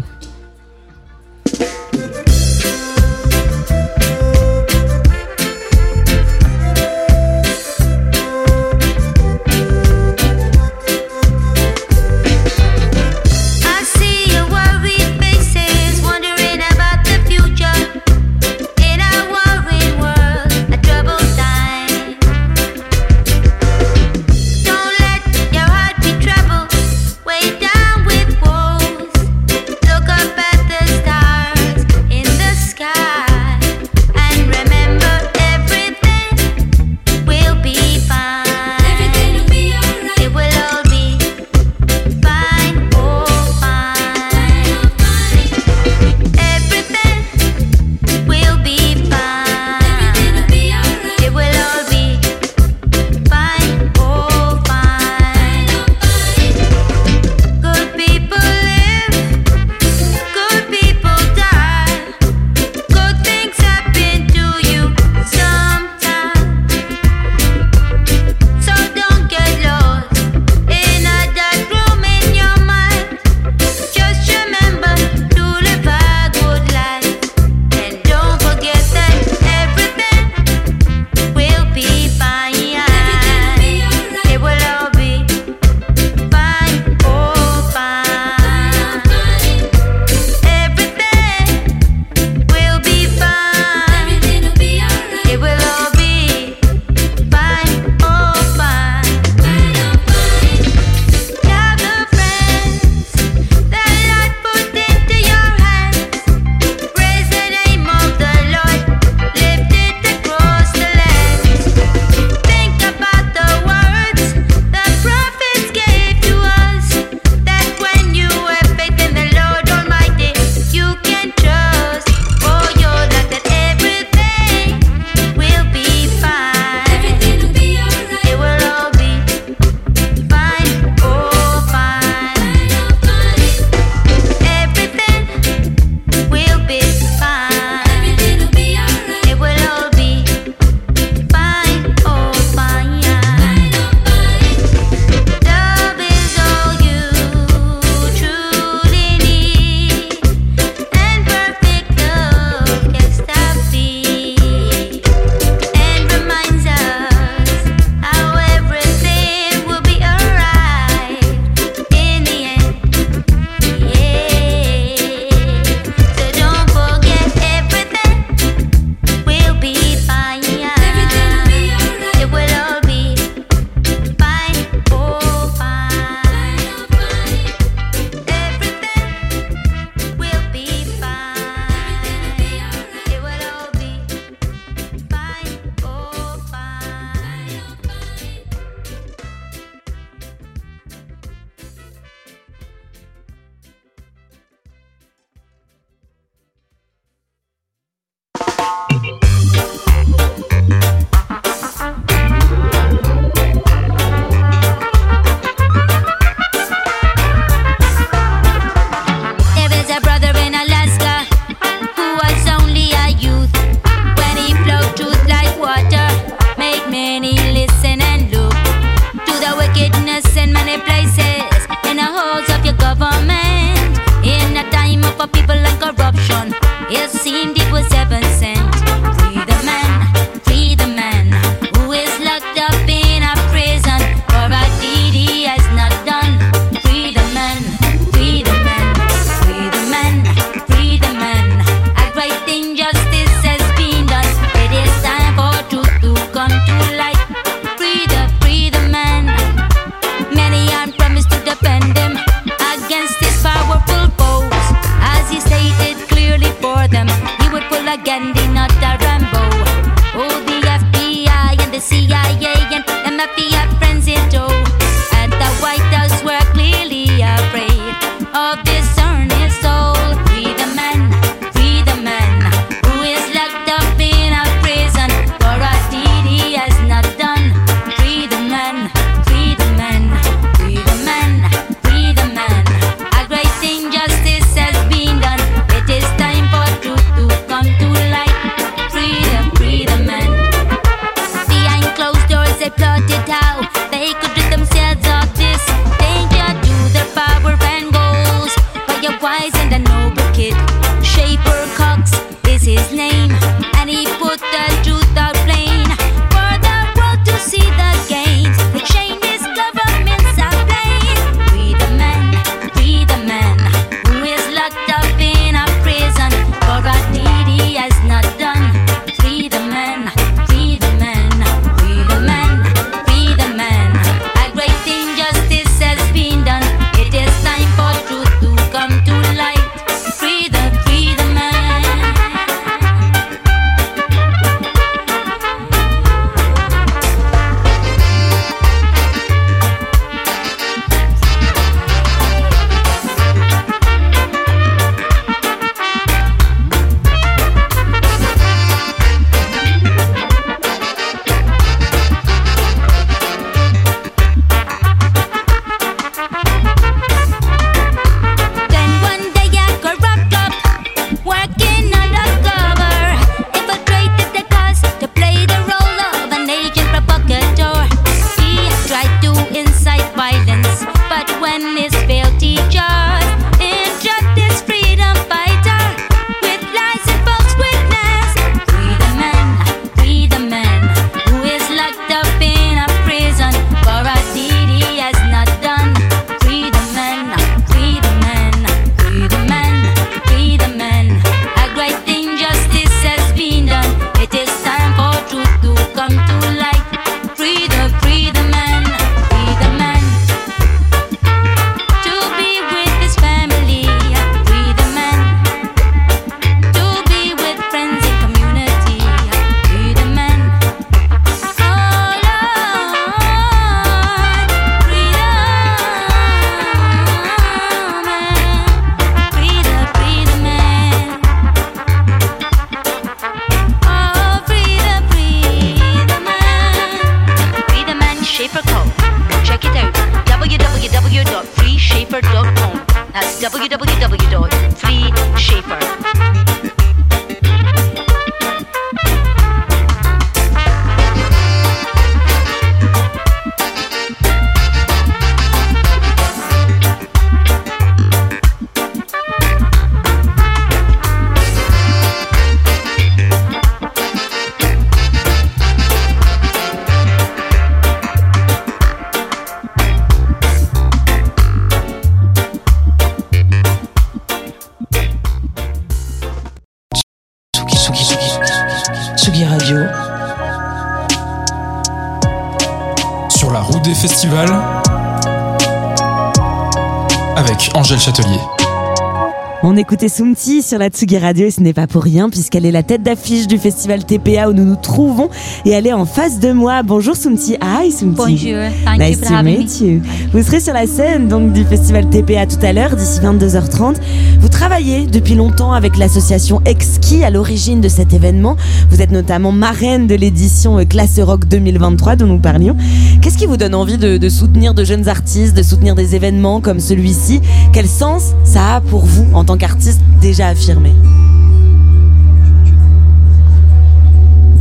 On écoutait Soumti sur la Tsugi Radio et ce n'est pas pour rien puisqu'elle est la tête d'affiche du festival TPA où nous nous trouvons et elle est en face de moi. Bonjour Soumti. Hi Soumti. Bonjour. Thank nice you to meet me. you. Vous serez sur la scène donc du festival TPA tout à l'heure d'ici 22h30. Vous travaillez depuis longtemps avec l'association Exki à l'origine de cet événement. Vous êtes notamment marraine de l'édition Classe Rock 2023 dont nous parlions. Qu'est-ce qui vous donne envie de, de soutenir de jeunes artistes, de soutenir des événements comme celui-ci? Quel sens ça a pour vous en tant qu'artiste déjà affirmé?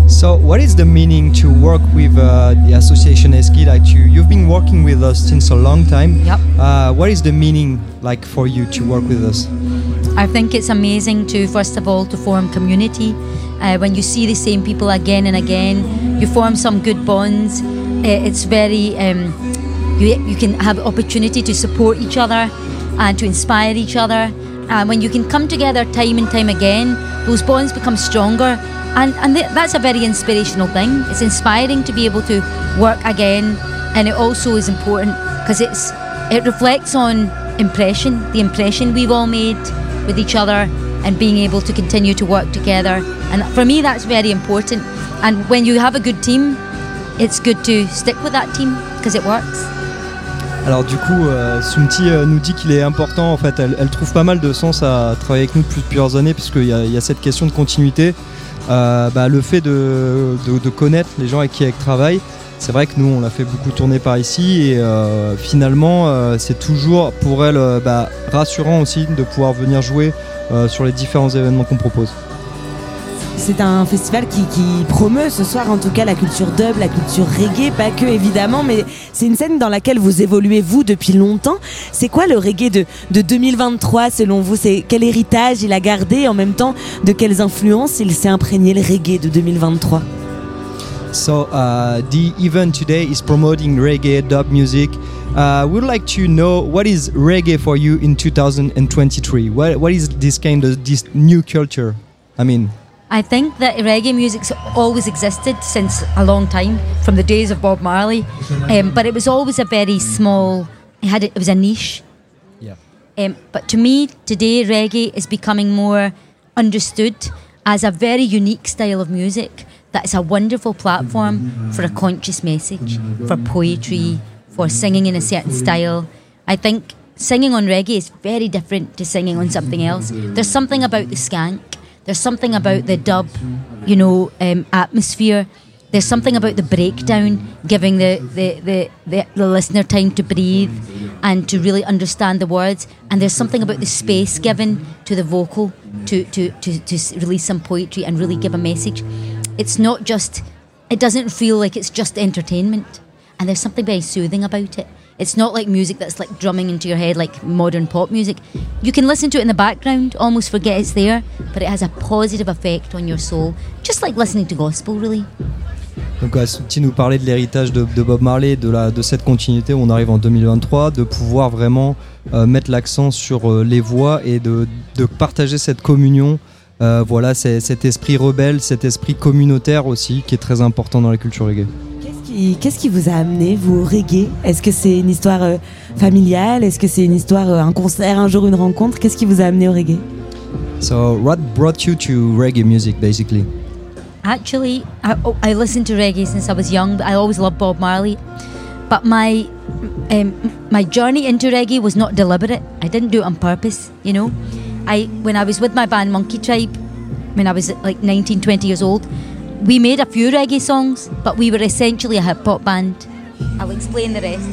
So, what is the meaning to work with uh, the association ESKI? Like you, you've been working with us since a long time. Yep. Uh, what is the meaning like for you to work with us? I think it's amazing to, first of all, to form community. Uh, when you see the same people again and again, you form some good bonds. Uh, it's very, um, you, you can have opportunity to support each other and to inspire each other. And when you can come together time and time again, those bonds become stronger. And, and th- that's a very inspirational thing. It's inspiring to be able to work again. And it also is important because it's it reflects on impression, the impression we've all made with each other and being able to continue to work together. And for me, that's very important. And when you have a good team, it's good to stick with that team because it works. Alors du coup, euh, Soumti euh, nous dit qu'il est important, en fait, elle, trouve pas mal de sens à travailler avec nous depuis plusieurs années, puisqu'il y, y a cette question de continuité. Euh, bah, le fait de, connaître les gens avec qui elle travaille, c'est vrai que nous, on l'a fait beaucoup tourner par ici, et euh, finalement, c'est toujours pour elle bah, rassurant aussi de pouvoir venir jouer sur les différents événements qu'on propose. C'est un festival qui, promeut ce soir en tout cas la culture dub, la culture reggae, pas que évidemment, mais c'est une scène dans laquelle vous évoluez vous depuis longtemps. C'est quoi le reggae de, de 2023 selon vous? C'est quel héritage il a gardé? En même temps de quelles influences il s'est imprégné le reggae de 2023 So uh, the event today is promoting reggae dub music. Uh, we would like to know what is reggae for you in 2023. What what is this kind of this new culture? I mean, I think that reggae music's always existed since a long time, from the days of Bob Marley. Um, but it was always a very small. It had a, it was a niche. Yeah. Um, but to me, today reggae is becoming more understood as a very unique style of music. That is a wonderful platform for a conscious message, for poetry, for singing in a certain style. I think singing on reggae is very different to singing on something else. There's something about the skank. There's something about the dub, you know, um, atmosphere. There's something about the breakdown, giving the, the, the, the, the listener time to breathe and to really understand the words. And there's something about the space given to the vocal to, to, to, to release some poetry and really give a message. It's not just, it doesn't feel like it's just entertainment. And there's something very soothing about it. It's not like music that's like drumming into your head like modern pop music. You can listen to it in the background, almost forget it's there, but it has a positive effect on your soul, just like listening to gospel, really. donc Soumti nous parlait de l'héritage de, Bob Marley, de cette continuité. où On arrive en 2023, de pouvoir vraiment euh, mettre l'accent sur euh, les voix et de, partager cette communion. Euh, voilà, cet esprit rebelle, cet esprit communautaire aussi, qui est très important dans la culture reggae. Qui- Qu'est-ce qui vous a amené, vous, au reggae? Est-ce que c'est une histoire euh, familiale? Est-ce que c'est une histoire, euh, un concert, un jour, une rencontre? Qu'est-ce qui vous a amené au reggae? So, what brought you to reggae music, basically? Actually, I, oh, I listened to reggae since I was young. I always loved Bob Marley, but my um, my journey into reggae was not deliberate. I didn't do it on purpose. You know, I when I was with my band Monkey Tribe, when I was like 19, 20 years old, we made a few reggae songs, but we were essentially a hip hop band. I'll explain the rest.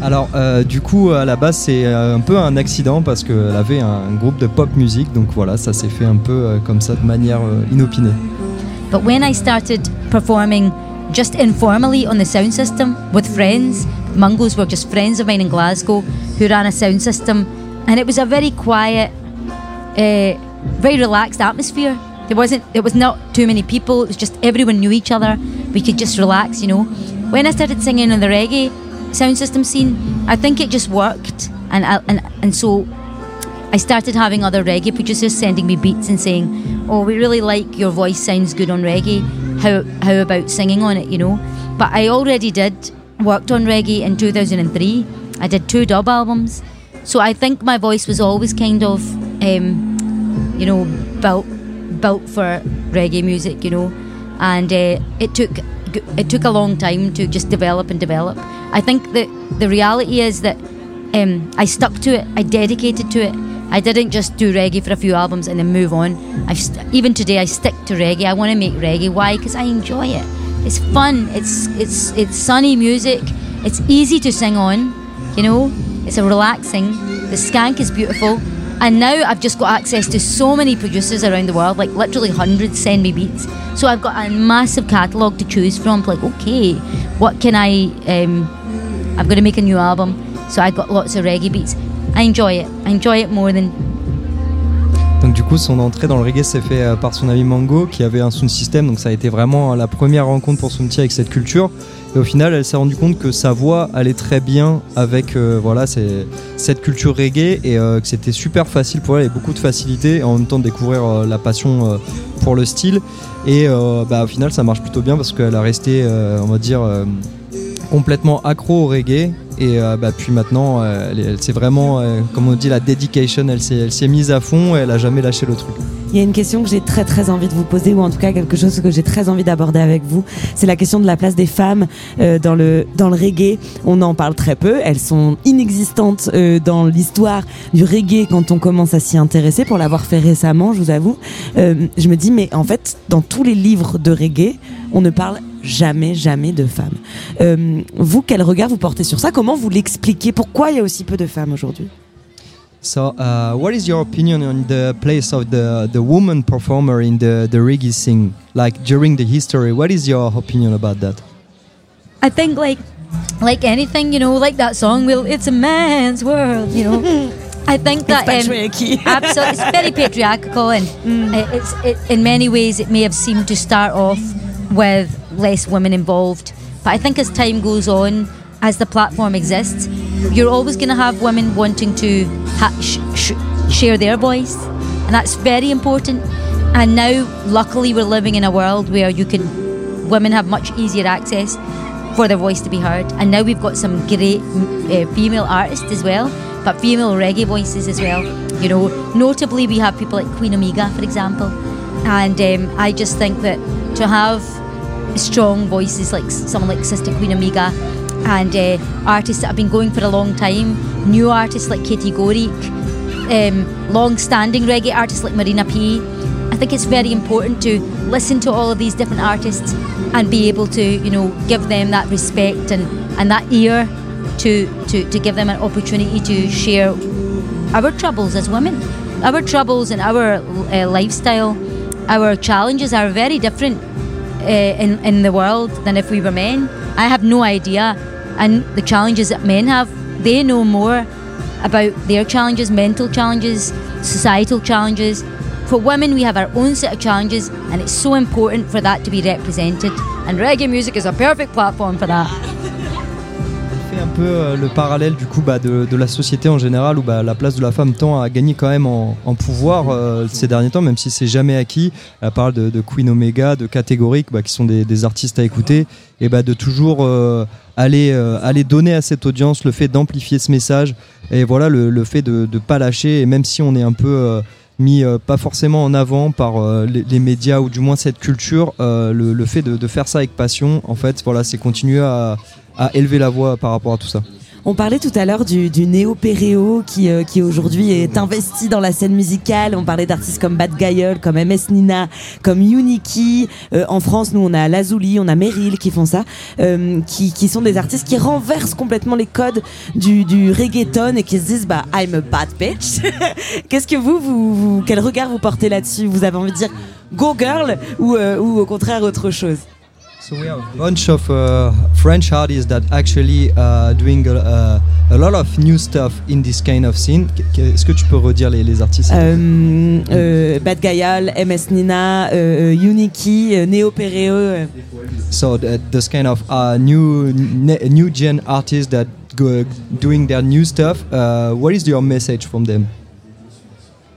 Alors, euh, du coup, à la base, c'est euh, un peu un accident parce qu'elle avait un, groupe de pop musique, donc voilà, ça s'est fait un peu euh, comme ça de manière euh, inopinée. But when I started performing just informally on the sound system with friends, Mungos were just friends of mine in Glasgow who ran a sound system, and it was a very quiet, uh, very relaxed atmosphere. There wasn't, there was not too many people. It was just everyone knew each other. We could just relax, you know. When I started singing on the reggae sound system scene, I think it just worked, and I, and and so I started having other reggae producers sending me beats and saying, "Oh, we really like your voice. Sounds good on reggae. How how about singing on it? You know?" But I already did worked on reggae in 2003. I did two dub albums. So I think my voice was always kind of, um, you know, built built for reggae music, you know, and uh, it took it took a long time to just develop and develop. I think that the reality is that um, I stuck to it. I dedicated to it. I didn't just do reggae for a few albums and then move on. St- even today I stick to reggae. I want to make reggae. Why? Because I enjoy it. It's fun. It's it's it's sunny music. It's easy to sing on. You know, it's a relaxing. The skank is beautiful. And now I've just got access to so many producers around the world, like literally hundreds send me beats. So I've got a massive catalogue to choose from. Like, okay, what can I? Um, I'm going to make a new album, so I got lots of reggae beats. I enjoy it. I enjoy it more than coup, son entrée dans le reggae s'est fait euh, par son ami Mango, qui avait un sound system. Donc ça a été vraiment la première rencontre pour Sunti avec cette culture. Et au final, elle s'est rendue compte que sa voix allait très bien avec euh, voilà cette culture reggae et euh, que c'était super facile pour elle, et beaucoup de facilité, en même temps de découvrir la passion pour le style. Et bah, au final, ça marche plutôt bien parce qu'elle a resté, on va dire, complètement accro au reggae. Et euh, bah, puis maintenant, euh, elle, est- elle s'est vraiment, euh, comme on dit, la dedication, elle s'est elle s'est mise à fond et elle a jamais lâché le truc. Il y a une question que j'ai très très envie de vous poser, ou en tout cas quelque chose que j'ai très envie d'aborder avec vous. C'est la question de la place des femmes euh, dans, le, dans le reggae. On en parle très peu. Elles sont inexistantes euh, dans l'histoire du reggae quand on commence à s'y intéresser. Pour l'avoir fait récemment, je vous avoue, Euh, je me dis, mais en fait, dans tous les livres de reggae, on ne parle jamais, jamais de femmes. Euh, vous, quel regard vous portez sur ça? Comment vous l'expliquez? Pourquoi il y a aussi peu de femmes aujourd'hui? So, uh, what is your opinion on the place of the the woman performer in the the reggae scene, like during the history? What is your opinion about that? I think like like anything, you know, like that song, well, it's a man's world, you know. I think that um, absolutely, it's very patriarchal, and uh, it's it, in many ways it may have seemed to start off with less women involved, but I think as time goes on, as the platform exists, you're always going to have women wanting to ha- sh- sh- share their voice, and that's very important. And now, luckily, we're living in a world where you can women have much easier access for their voice to be heard. And now we've got some great uh, female artists as well, but female reggae voices as well. You know, notably we have people like Queen Omega, for example. And um, I just think that to have strong voices like someone like Sister Queen Omega and uh, artists that have been going for a long time, new artists like Katie Gorik, um, long-standing reggae artists like Marina P. I think it's very important to listen to all of these different artists and be able to, you know, give them that respect and, and that ear to, to, to give them an opportunity to share our troubles as women. Our troubles and our uh, lifestyle, our challenges are very different Uh, in, in the world than if we were men. I have no idea. And the challenges that men have, they know more about their challenges, mental challenges, societal challenges. For women, we have our own set of challenges, and it's so important for that to be represented. And reggae music is a perfect platform for that. Un peu euh, le parallèle du coup bah, de, la société en général où bah, la place de la femme tend à gagner quand même en, pouvoir euh, ces derniers temps, même si c'est jamais acquis. Elle parle de, Queen Omega, de Catégorique, bah, qui sont des, artistes à écouter, et bah, de toujours euh, aller, donner à cette audience le fait d'amplifier ce message, et voilà le, fait de ne pas lâcher, et même si on est un peu... mis pas forcément en avant par les, médias ou du moins cette culture, le, fait de, de faire ça avec passion, en fait, voilà, c'est continuer à, à élever la voix par rapport à tout ça. On parlait tout à l'heure du, du néo-péréo qui, euh, qui aujourd'hui est investi dans la scène musicale. On parlait d'artistes comme Bad Guayol, comme MS Nina, comme Uniki. Euh, en France, nous, on a Lazuli, on a Meryl qui font ça, euh, qui, qui sont des artistes qui renversent complètement les codes du, du reggaeton et qui se disent bah I'm a bad bitch. Qu'est-ce que vous, vous, vous- quel regard vous portez là-dessus? Vous avez envie de dire go girl ou, euh, ou au contraire autre chose? So we have a bunch of uh, French artists that actually uh, doing a, a, a lot of new stuff in this kind of scene. Qu- qu- Est-ce que tu peux redire les, les artistes Euh, euh, Bad Gayal, MS Nina, euh, Uniki, euh, Neo Pereo. So th- this kind of uh, new new gen artists that go doing their new stuff. Uh, what is your message from them?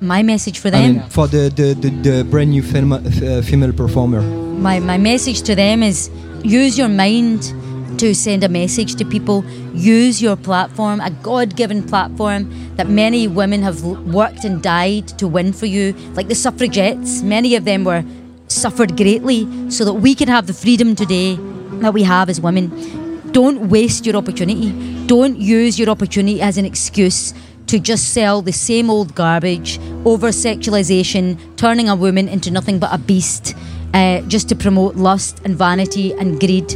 My message for I them. mean, for the the, the, the brand new fem- uh, female performer. My, my message to them is use your mind to send a message to people. Use your platform, a God given platform that many women have worked and died to win for you, like the suffragettes. Many of them were suffered greatly so that we can have the freedom today that we have as women. Don't waste your opportunity. Don't use your opportunity as an excuse to just sell the same old garbage, over sexualization, turning a woman into nothing but a beast, uh, just to promote lust and vanity and greed.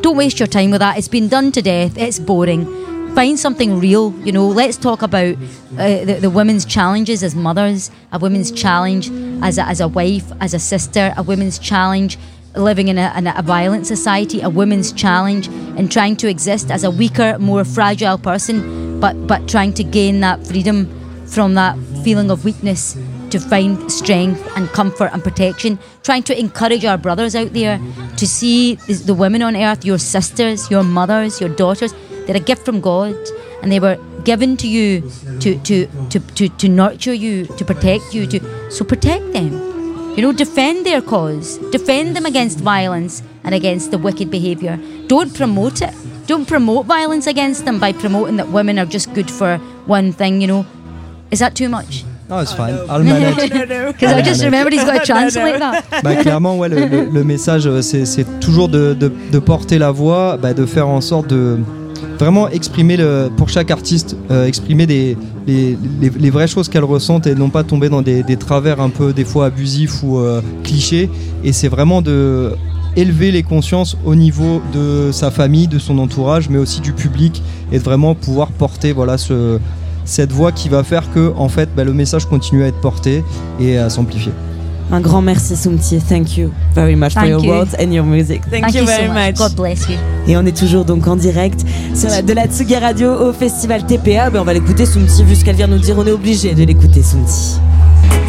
Don't waste your time with that. It's been done to death. It's boring. Find something real, you know. Let's talk about uh, the, the women's challenges as mothers, a women's challenge as a, as a wife, as a sister, a women's challenge living in a, in a violent society, a women's challenge in trying to exist as a weaker, more fragile person, but, but trying to gain that freedom from that feeling of weakness to find strength and comfort and protection. Trying to encourage our brothers out there to see the, women on earth, your sisters, your mothers, your daughters, they're a gift from God and they were given to you to, to, to, to, to nurture you, to protect you. To, so protect them. You know, defend their cause. Defend them against violence and against the wicked behaviour. Don't promote it. Don't promote violence against them by promoting that women are just good for one thing, you know. Is that too much? No, it's fine. I'll manage. Because I just remembered he's got to translate that. Bah, clairement, ouais, le, le- le message, euh, c'est c'est toujours de, de- de porter la voix, bah, de faire en sorte de vraiment exprimer le, pour chaque artiste, euh, exprimer des, les, les- les vraies choses qu'elle ressente et non pas tomber dans des, des travers un peu des fois abusifs ou euh, clichés. Et c'est vraiment de élever les consciences au niveau de sa famille, de son entourage, mais aussi du public et de vraiment pouvoir porter voilà ce cette voix qui va faire que en fait bah, le message continue à être porté et à s'amplifier. Un grand merci Soumti, thank you very much for Thank your you. words and your music. Thank, Thank you you so very much. much. God bless you. Et on est toujours donc en direct sur la, de la Tsugi Radio au festival TPA. Ben on va l'écouter Soumti, vu ce qu'elle vient nous dire, on est obligé de l'écouter Soumti.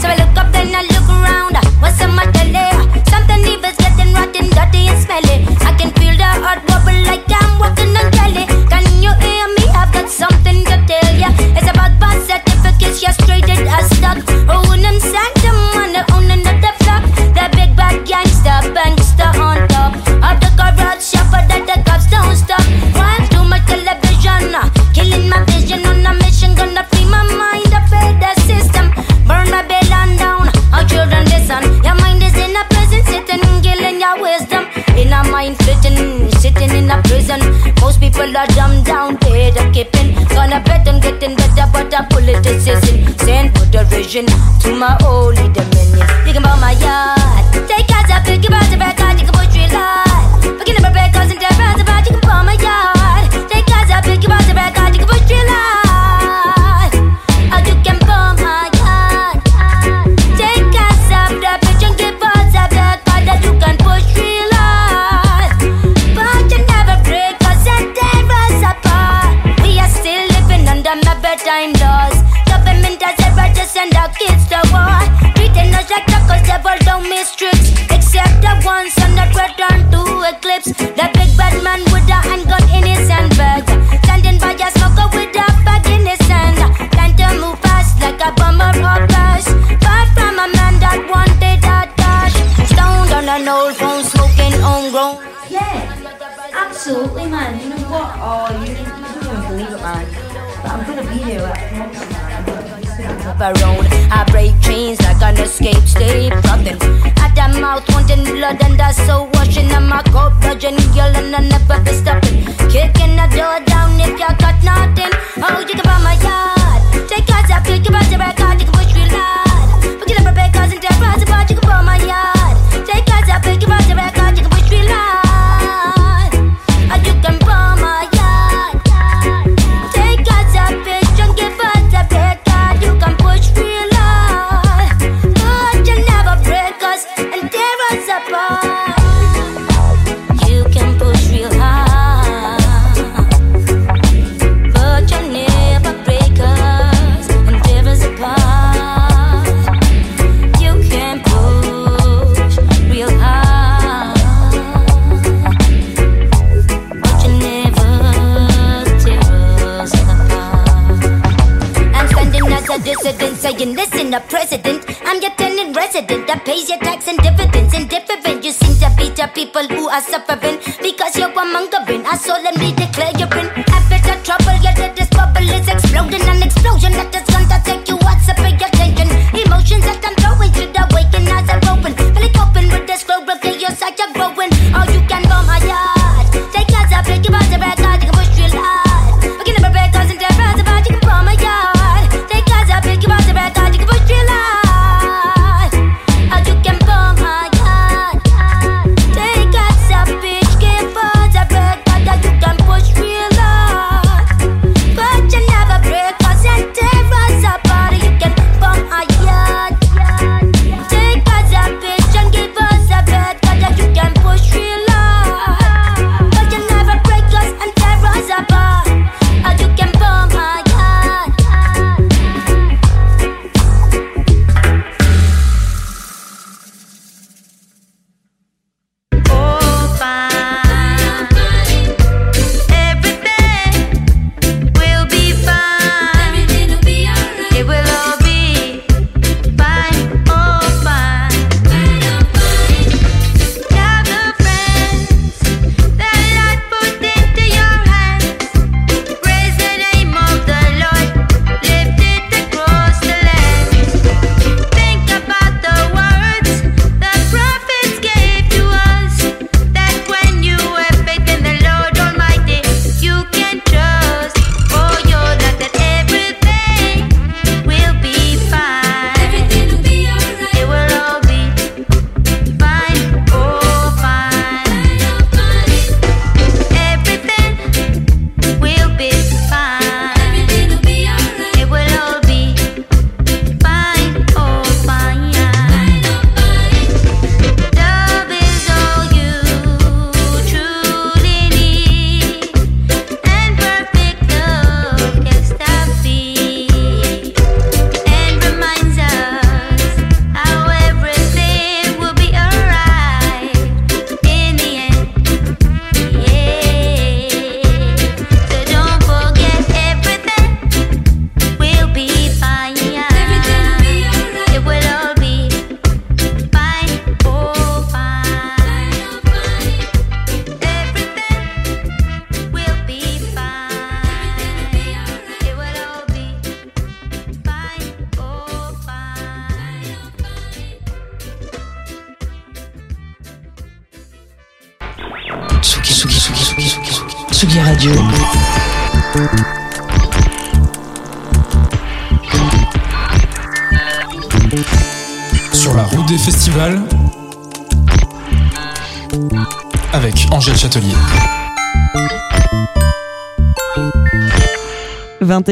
So I look up then I look around. What's the matter there? Something evil's getting rotten, dirty and smelly. I can feel the heart bubble like I'm walking on jelly. Can you hear me? Got something to tell ya. It's about birth certificates, you're straighted as stuck. Oh, and them on the own another flock. The big bad gangster, bankster on top. Of the corrupt shopper that the cops don't stop. Why too much television? uh, Killing my vision on a mission, gonna free my mind. I the system. Burn my bed down. Our children listen. In a prison. Most people are dumbed down, dead a keeping. Gonna bet I'm getting better, but I pull it decision. Send for derision to my holy dominion. Can buy my yard. Take out a pick about the back, you can push real hard. Around. I break chains like an escape state problem. At the mouth, wanting blood, and that's so washing. I'm a cup, dodging, yelling, and never be stopping. Kicking the door people who are suffering.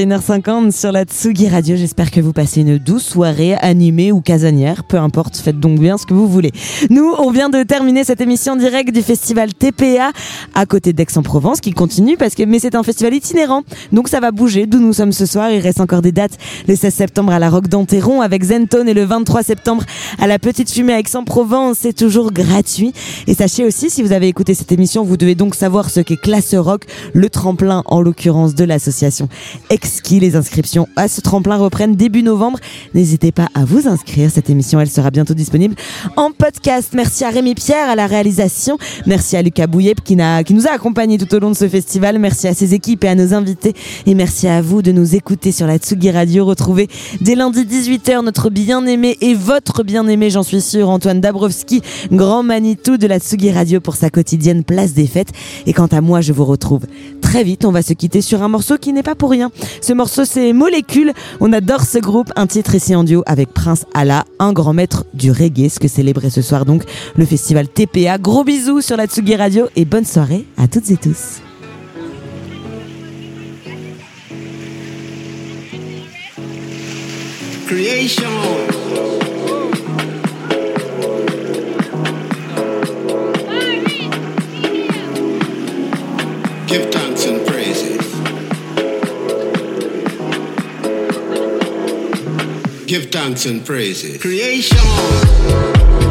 21h50 sur la Tsugi Radio. J'espère que vous passez une douce soirée animée ou casanière. Peu importe, faites donc bien ce que vous voulez. Nous, on vient de terminer cette émission directe du festival TPA à côté d'Aix-en-Provence qui continue parce que, mais c'est un festival itinérant. Donc ça va bouger d'où nous sommes ce soir. Il reste encore des dates le 16 septembre à la Roque d'Anteron avec Zentone et le 23 septembre à la Petite Fumée à Aix-en-Provence. C'est toujours gratuit. Et sachez aussi, si vous avez écouté cette émission, vous devez donc savoir ce qu'est Classe Rock, le tremplin en l'occurrence de l'association Exquis. Les inscriptions à ce tremplin reprennent début novembre. N'hésitez pas à vous inscrire. Cette émission, elle sera bientôt disponible en podcast. Merci à Rémi Pierre à la réalisation. Merci à Lucas Bouillet qui, qui nous a accompagnés tout au long de ce festival. Merci à ses équipes et à nos invités. Et merci à vous de nous écouter sur la Tsugi Radio. Retrouvez dès lundi 18h notre bien-aimé et votre bien-aimé, j'en suis sûr, Antoine Dabrowski, grand Manitou de la Tsugi Radio pour sa quotidienne place des fêtes. Et quant à moi, je vous retrouve très vite. On va se quitter sur un morceau qui n'est pas pour rien. Ce morceau, c'est Molécule. On adore ce groupe. Un titre ici en duo avec Prince Allah, un grand maître du reggae, ce que célébrer ce soir donc le festival TPA. Gros bisous sur la Tsugi Radio et bonne soirée à toutes et tous. Give thanks and praises. Creation.